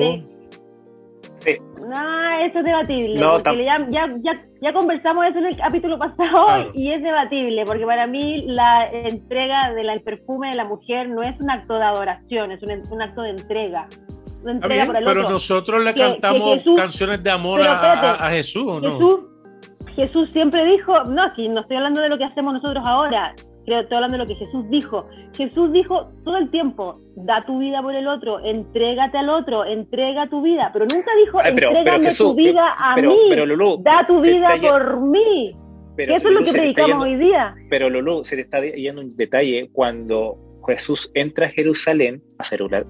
Sí. No, eso es debatible. No, porque ya, ya, ya, ya conversamos eso en el capítulo pasado Claro. y es debatible, porque para mí la entrega del perfume de la mujer no es un acto de adoración, es un, un acto de entrega. Una Está entrega bien, por el pero otro. nosotros le Que- que cantamos Jesús- canciones de amor Pero a, a- espérate, a Jesús, ¿o no? Jesús, Jesús siempre dijo, no, aquí no estoy hablando de lo que hacemos nosotros ahora, creo, estoy hablando de lo que Jesús dijo. Jesús dijo todo el tiempo, da tu vida por el otro, entrégate al otro, entrega tu vida, pero nunca dijo, Ay, pero- pero entrégame Jesús, tu vida a pero, mí, Lulú, da tu vida por mí. pero Eso es lo que predicamos yendo- hoy día. Pero Lulú, se te está yendo un detalle cuando Jesús entra a Jerusalén a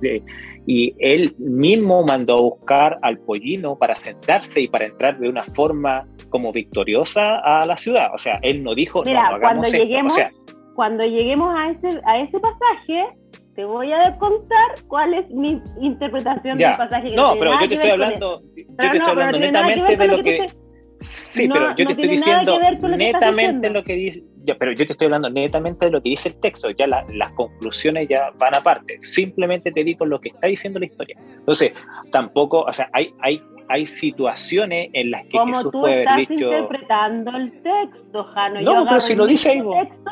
eh, y él mismo mandó a buscar al pollino para sentarse y para entrar de una forma como victoriosa a la ciudad. O sea, él no dijo, Mira, no, no hagamos cuando esto. lleguemos- O sea, Cuando lleguemos a ese, a ese pasaje, te voy a contar cuál es mi interpretación Ya. del pasaje. que no, tiene pero yo te estoy hablando, yo te no, estoy hablando no netamente de lo que que... te Sí, No, pero yo no te estoy diciendo lo netamente lo que dice, ya, pero yo te estoy hablando netamente de lo que dice el texto, ya la- las conclusiones ya van aparte, simplemente te digo lo que está diciendo la historia. Entonces, tampoco, o sea, hay, hay, hay situaciones en las que Como Jesús tú puede estás haber dicho, interpretando el texto, Jano. No, yo pero si lo dice ahí, texto,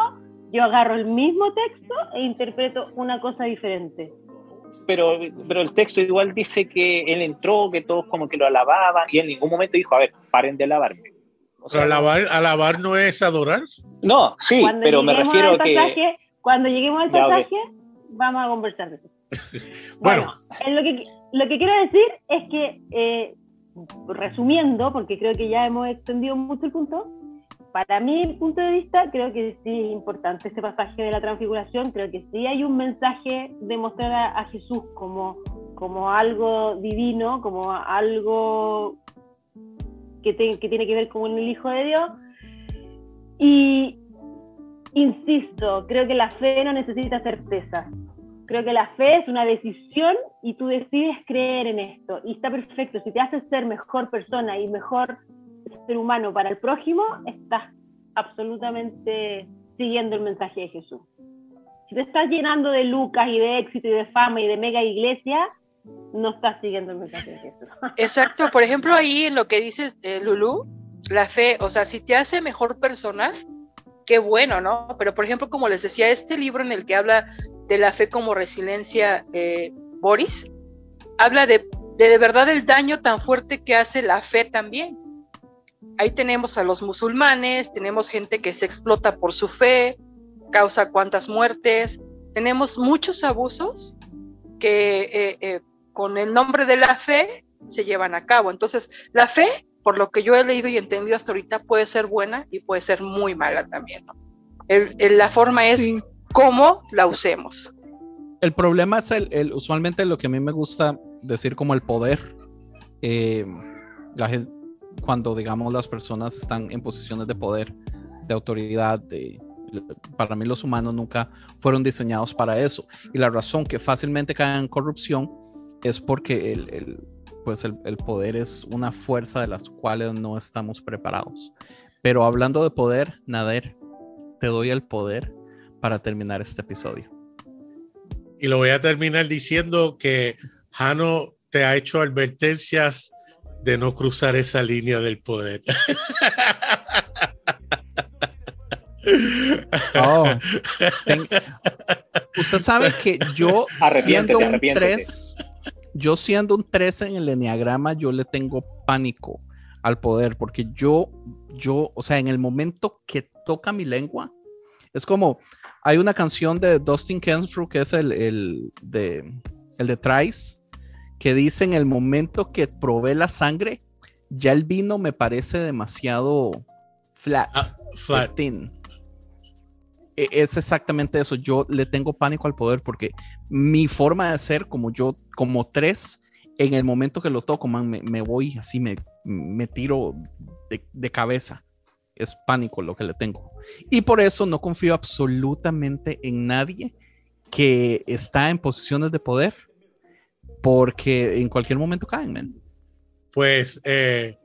yo agarro el mismo texto e interpreto una cosa diferente. pero, pero el texto igual dice que él entró, que todos como que lo alababan y en ningún momento dijo, a ver, paren de alabarme. O sea, Pero alabar, alabar no es adorar. no, sí, Cuando pero me refiero a que... pasaje, cuando lleguemos al pasaje, vamos a conversar de eso. Bueno, Eh, lo, que, lo que quiero decir es que, eh, resumiendo, porque creo que ya hemos extendido mucho el punto, para mi punto de vista, creo que sí es importante este pasaje de la transfiguración, creo que sí hay un mensaje de mostrar a, Jesús como, como algo divino, como algo que, tiene que ver con el Hijo de Dios. Y insisto, creo que la fe no necesita certeza. Creo que la fe es una decisión y tú decides creer en esto. Y está perfecto. Si te haces ser mejor persona y mejor ser humano para el prójimo, estás absolutamente siguiendo el mensaje de Jesús. Si te estás llenando de lucas y de éxito y de fama y de mega iglesia, no estás siguiendo el mensaje de Jesús. Exacto, por ejemplo, ahí en lo que dices, eh, Lulu, la fe, o sea, si te hace mejor persona, qué bueno, ¿no? Pero, por ejemplo, como les decía, este libro en el que habla de la fe como resiliencia, eh, Boris, habla de, de de verdad el daño tan fuerte que hace la fe también. Ahí tenemos a los musulmanes, tenemos gente que se explota por su fe, causa cuantas muertes, tenemos muchos abusos que eh, eh, con el nombre de la fe se llevan a cabo. Entonces, la fe, por lo que yo he leído y entendido hasta ahorita, puede ser buena y puede ser muy mala también. ¿no? El- el- la forma es Sí. cómo la usemos. El problema es el, el- usualmente lo que a mí me gusta decir como el poder. Eh, la gen- cuando digamos las personas están en posiciones de poder, de autoridad, de, para mí los humanos nunca fueron diseñados para eso. Y la razón que fácilmente caen en corrupción es porque el, el- pues el, el poder es una fuerza de las cuales no estamos preparados. Pero hablando de poder, Nader, te doy el poder para terminar este episodio. y lo voy a terminar diciendo que Jano te ha hecho advertencias de no cruzar esa línea del poder. Oh, ten- Usted sabe que yo siendo un arrepiéntete. 3, yo siendo un 3 en el enneagrama, yo le tengo pánico al poder, porque yo, yo, o sea, en el momento que toca mi lengua, es como, hay una canción de Dustin Kensrue que es el, el de, el de Trice, que dice en el momento que probé la sangre, ya el vino me parece demasiado flat. Ah, flat. thin. E- Es exactamente eso. Yo le tengo pánico al poder porque mi forma de ser, como yo, como tres, en el momento que lo toco, man, me, me voy así, me, me tiro de, de cabeza. Es pánico lo que le tengo. Y por eso no confío absolutamente en nadie que está en posiciones de poder, porque en cualquier momento caen, man. Pues, eh,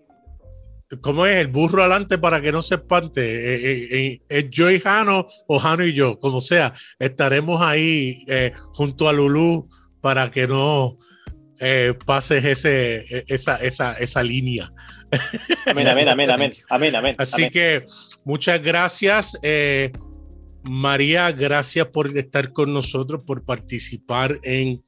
¿cómo es? El burro adelante para que no se espante. Eh, eh, eh, ¿Es yo y Jano o Jano y yo? Como sea, estaremos ahí eh, junto a Lulú para que no eh, pases ese, eh, esa, esa, esa línea. Amén, amén, amén, amén, amén, amén. Así amén. que muchas gracias. eh, María, gracias por estar con nosotros, por participar en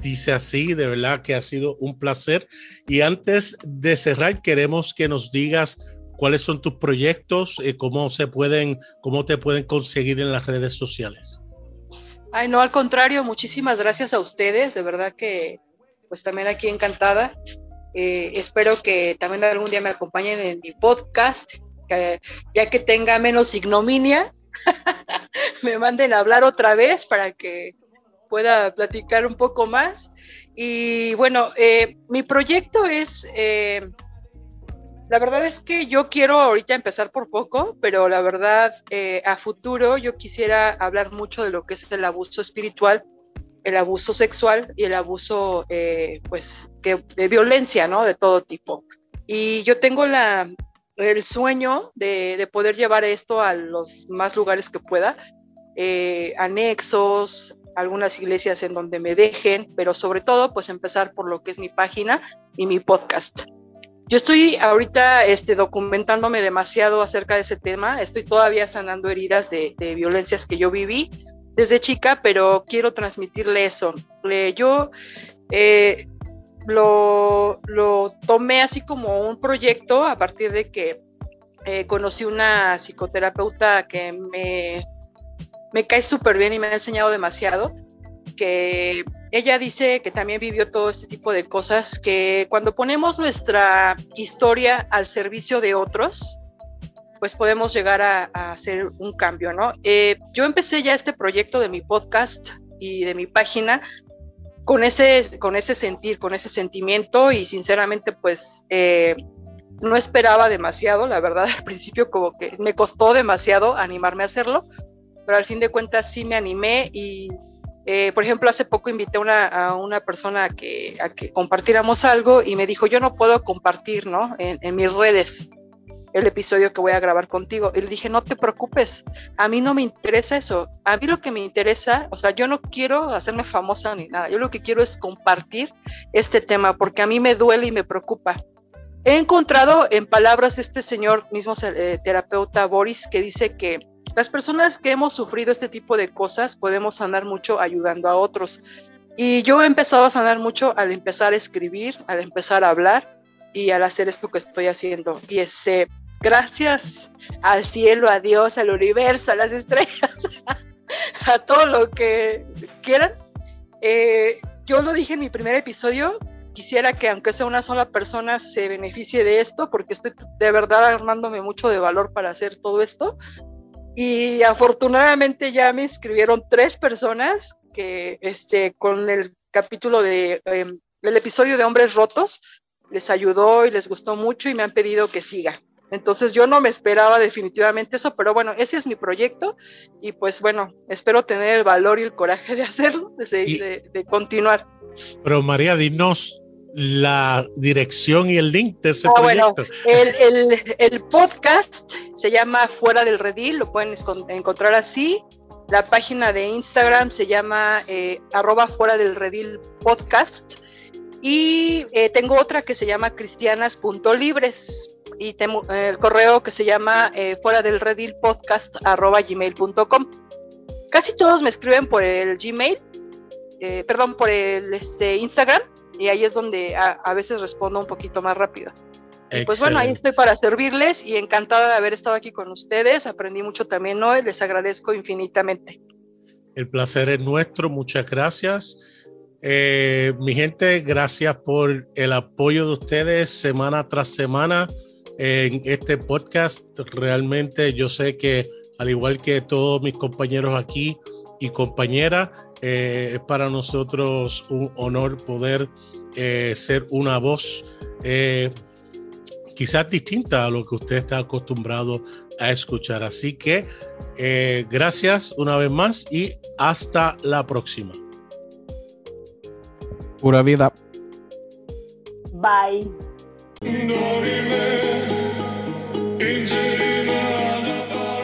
Dice así, de verdad que ha sido un placer. Y antes de cerrar, queremos que nos digas cuáles son tus proyectos, eh, cómo se pueden, cómo te pueden conseguir en las redes sociales. Ay, no, al contrario, muchísimas gracias a ustedes, de verdad que pues también aquí encantada. Eh, espero que también algún día me acompañen en mi podcast, que ya que tenga menos ignominia, me manden a hablar otra vez para que pueda platicar un poco más. Y bueno, eh, mi proyecto es, eh, la verdad es que yo quiero ahorita empezar por poco, pero la verdad eh, a futuro yo quisiera hablar mucho de lo que es el abuso espiritual, el abuso sexual y el abuso, pues, que, de violencia, ¿no? De todo tipo. Y yo tengo la, el sueño de, de poder llevar esto a los más lugares que pueda, anexos, algunas iglesias en donde me dejen, pero sobre todo, pues empezar por lo que es mi página y mi podcast. Yo estoy ahorita este, documentándome demasiado acerca de ese tema, estoy todavía sanando heridas de, de violencias que yo viví desde chica, pero quiero transmitirle eso. Eh, yo eh, lo, lo tomé así como un proyecto a partir de que eh, conocí una psicoterapeuta que me, me cae súper bien y me ha enseñado demasiado, que ella dice que también vivió todo este tipo de cosas, que cuando ponemos nuestra historia al servicio de otros, pues podemos llegar a, hacer un cambio, ¿no? Eh, yo empecé ya este proyecto de mi podcast y de mi página con ese, con ese sentir, con ese sentimiento y sinceramente pues eh, no esperaba demasiado, la verdad al principio como que me costó demasiado animarme a hacerlo, pero al fin de cuentas sí me animé y eh, por ejemplo, hace poco invité a una persona a que, a que compartiéramos algo y me dijo, yo no puedo compartir, ¿no? En, mis redes el episodio que voy a grabar contigo. Y le dije, no te preocupes, a mí no me interesa eso. A mí lo que me interesa, o sea, yo no quiero hacerme famosa ni nada. Yo lo que quiero es compartir este tema porque a mí me duele y me preocupa. He encontrado en palabras de este señor mismo eh, terapeuta Boris que dice que las personas que hemos sufrido este tipo de cosas podemos sanar mucho ayudando a otros. Y yo he empezado a sanar mucho al empezar a escribir, al empezar a hablar y al hacer esto que estoy haciendo. Y ese, gracias al cielo, a Dios, al universo, a las estrellas, a todo lo que quieran. Eh, yo lo dije en mi primer episodio, quisiera que aunque sea una sola persona se beneficie de esto, porque estoy de verdad armándome mucho de valor para hacer todo esto. Y afortunadamente ya me escribieron tres personas que este, con el capítulo de em, el episodio de Hombres Rotos les ayudó y les gustó mucho y me han pedido que siga. Entonces yo no me esperaba definitivamente eso, pero bueno, ese es mi proyecto y pues bueno, espero tener el valor y el coraje de hacerlo, de, de continuar. Pero María, dinos la dirección y el link de ese ah, proyecto. Bueno, el, podcast se llama Fuera del Redil, lo pueden encontrar así. La página de Instagram se llama eh, arroba fuera del redil podcast. Y eh, tengo otra que se llama cristianas.libres. Y tengo el correo que se llama eh, fuera del redil podcast arroba gmail.com. Casi todos me escriben por el Gmail, perdón, por el este, Instagram y ahí es donde a, veces respondo un poquito más rápido. pues bueno, ahí estoy para servirles y encantada de haber estado aquí con ustedes. Aprendí mucho también hoy, les agradezco infinitamente. El placer es nuestro, muchas gracias. Eh, mi gente, gracias por el apoyo de ustedes semana tras semana en este podcast. Realmente yo sé que al igual que todos mis compañeros aquí y compañeras, eh, es para nosotros un honor poder eh, ser una voz eh, quizás distinta a lo que usted está acostumbrado a escuchar. Así que gracias una vez más y hasta la próxima. Pura vida. Bye.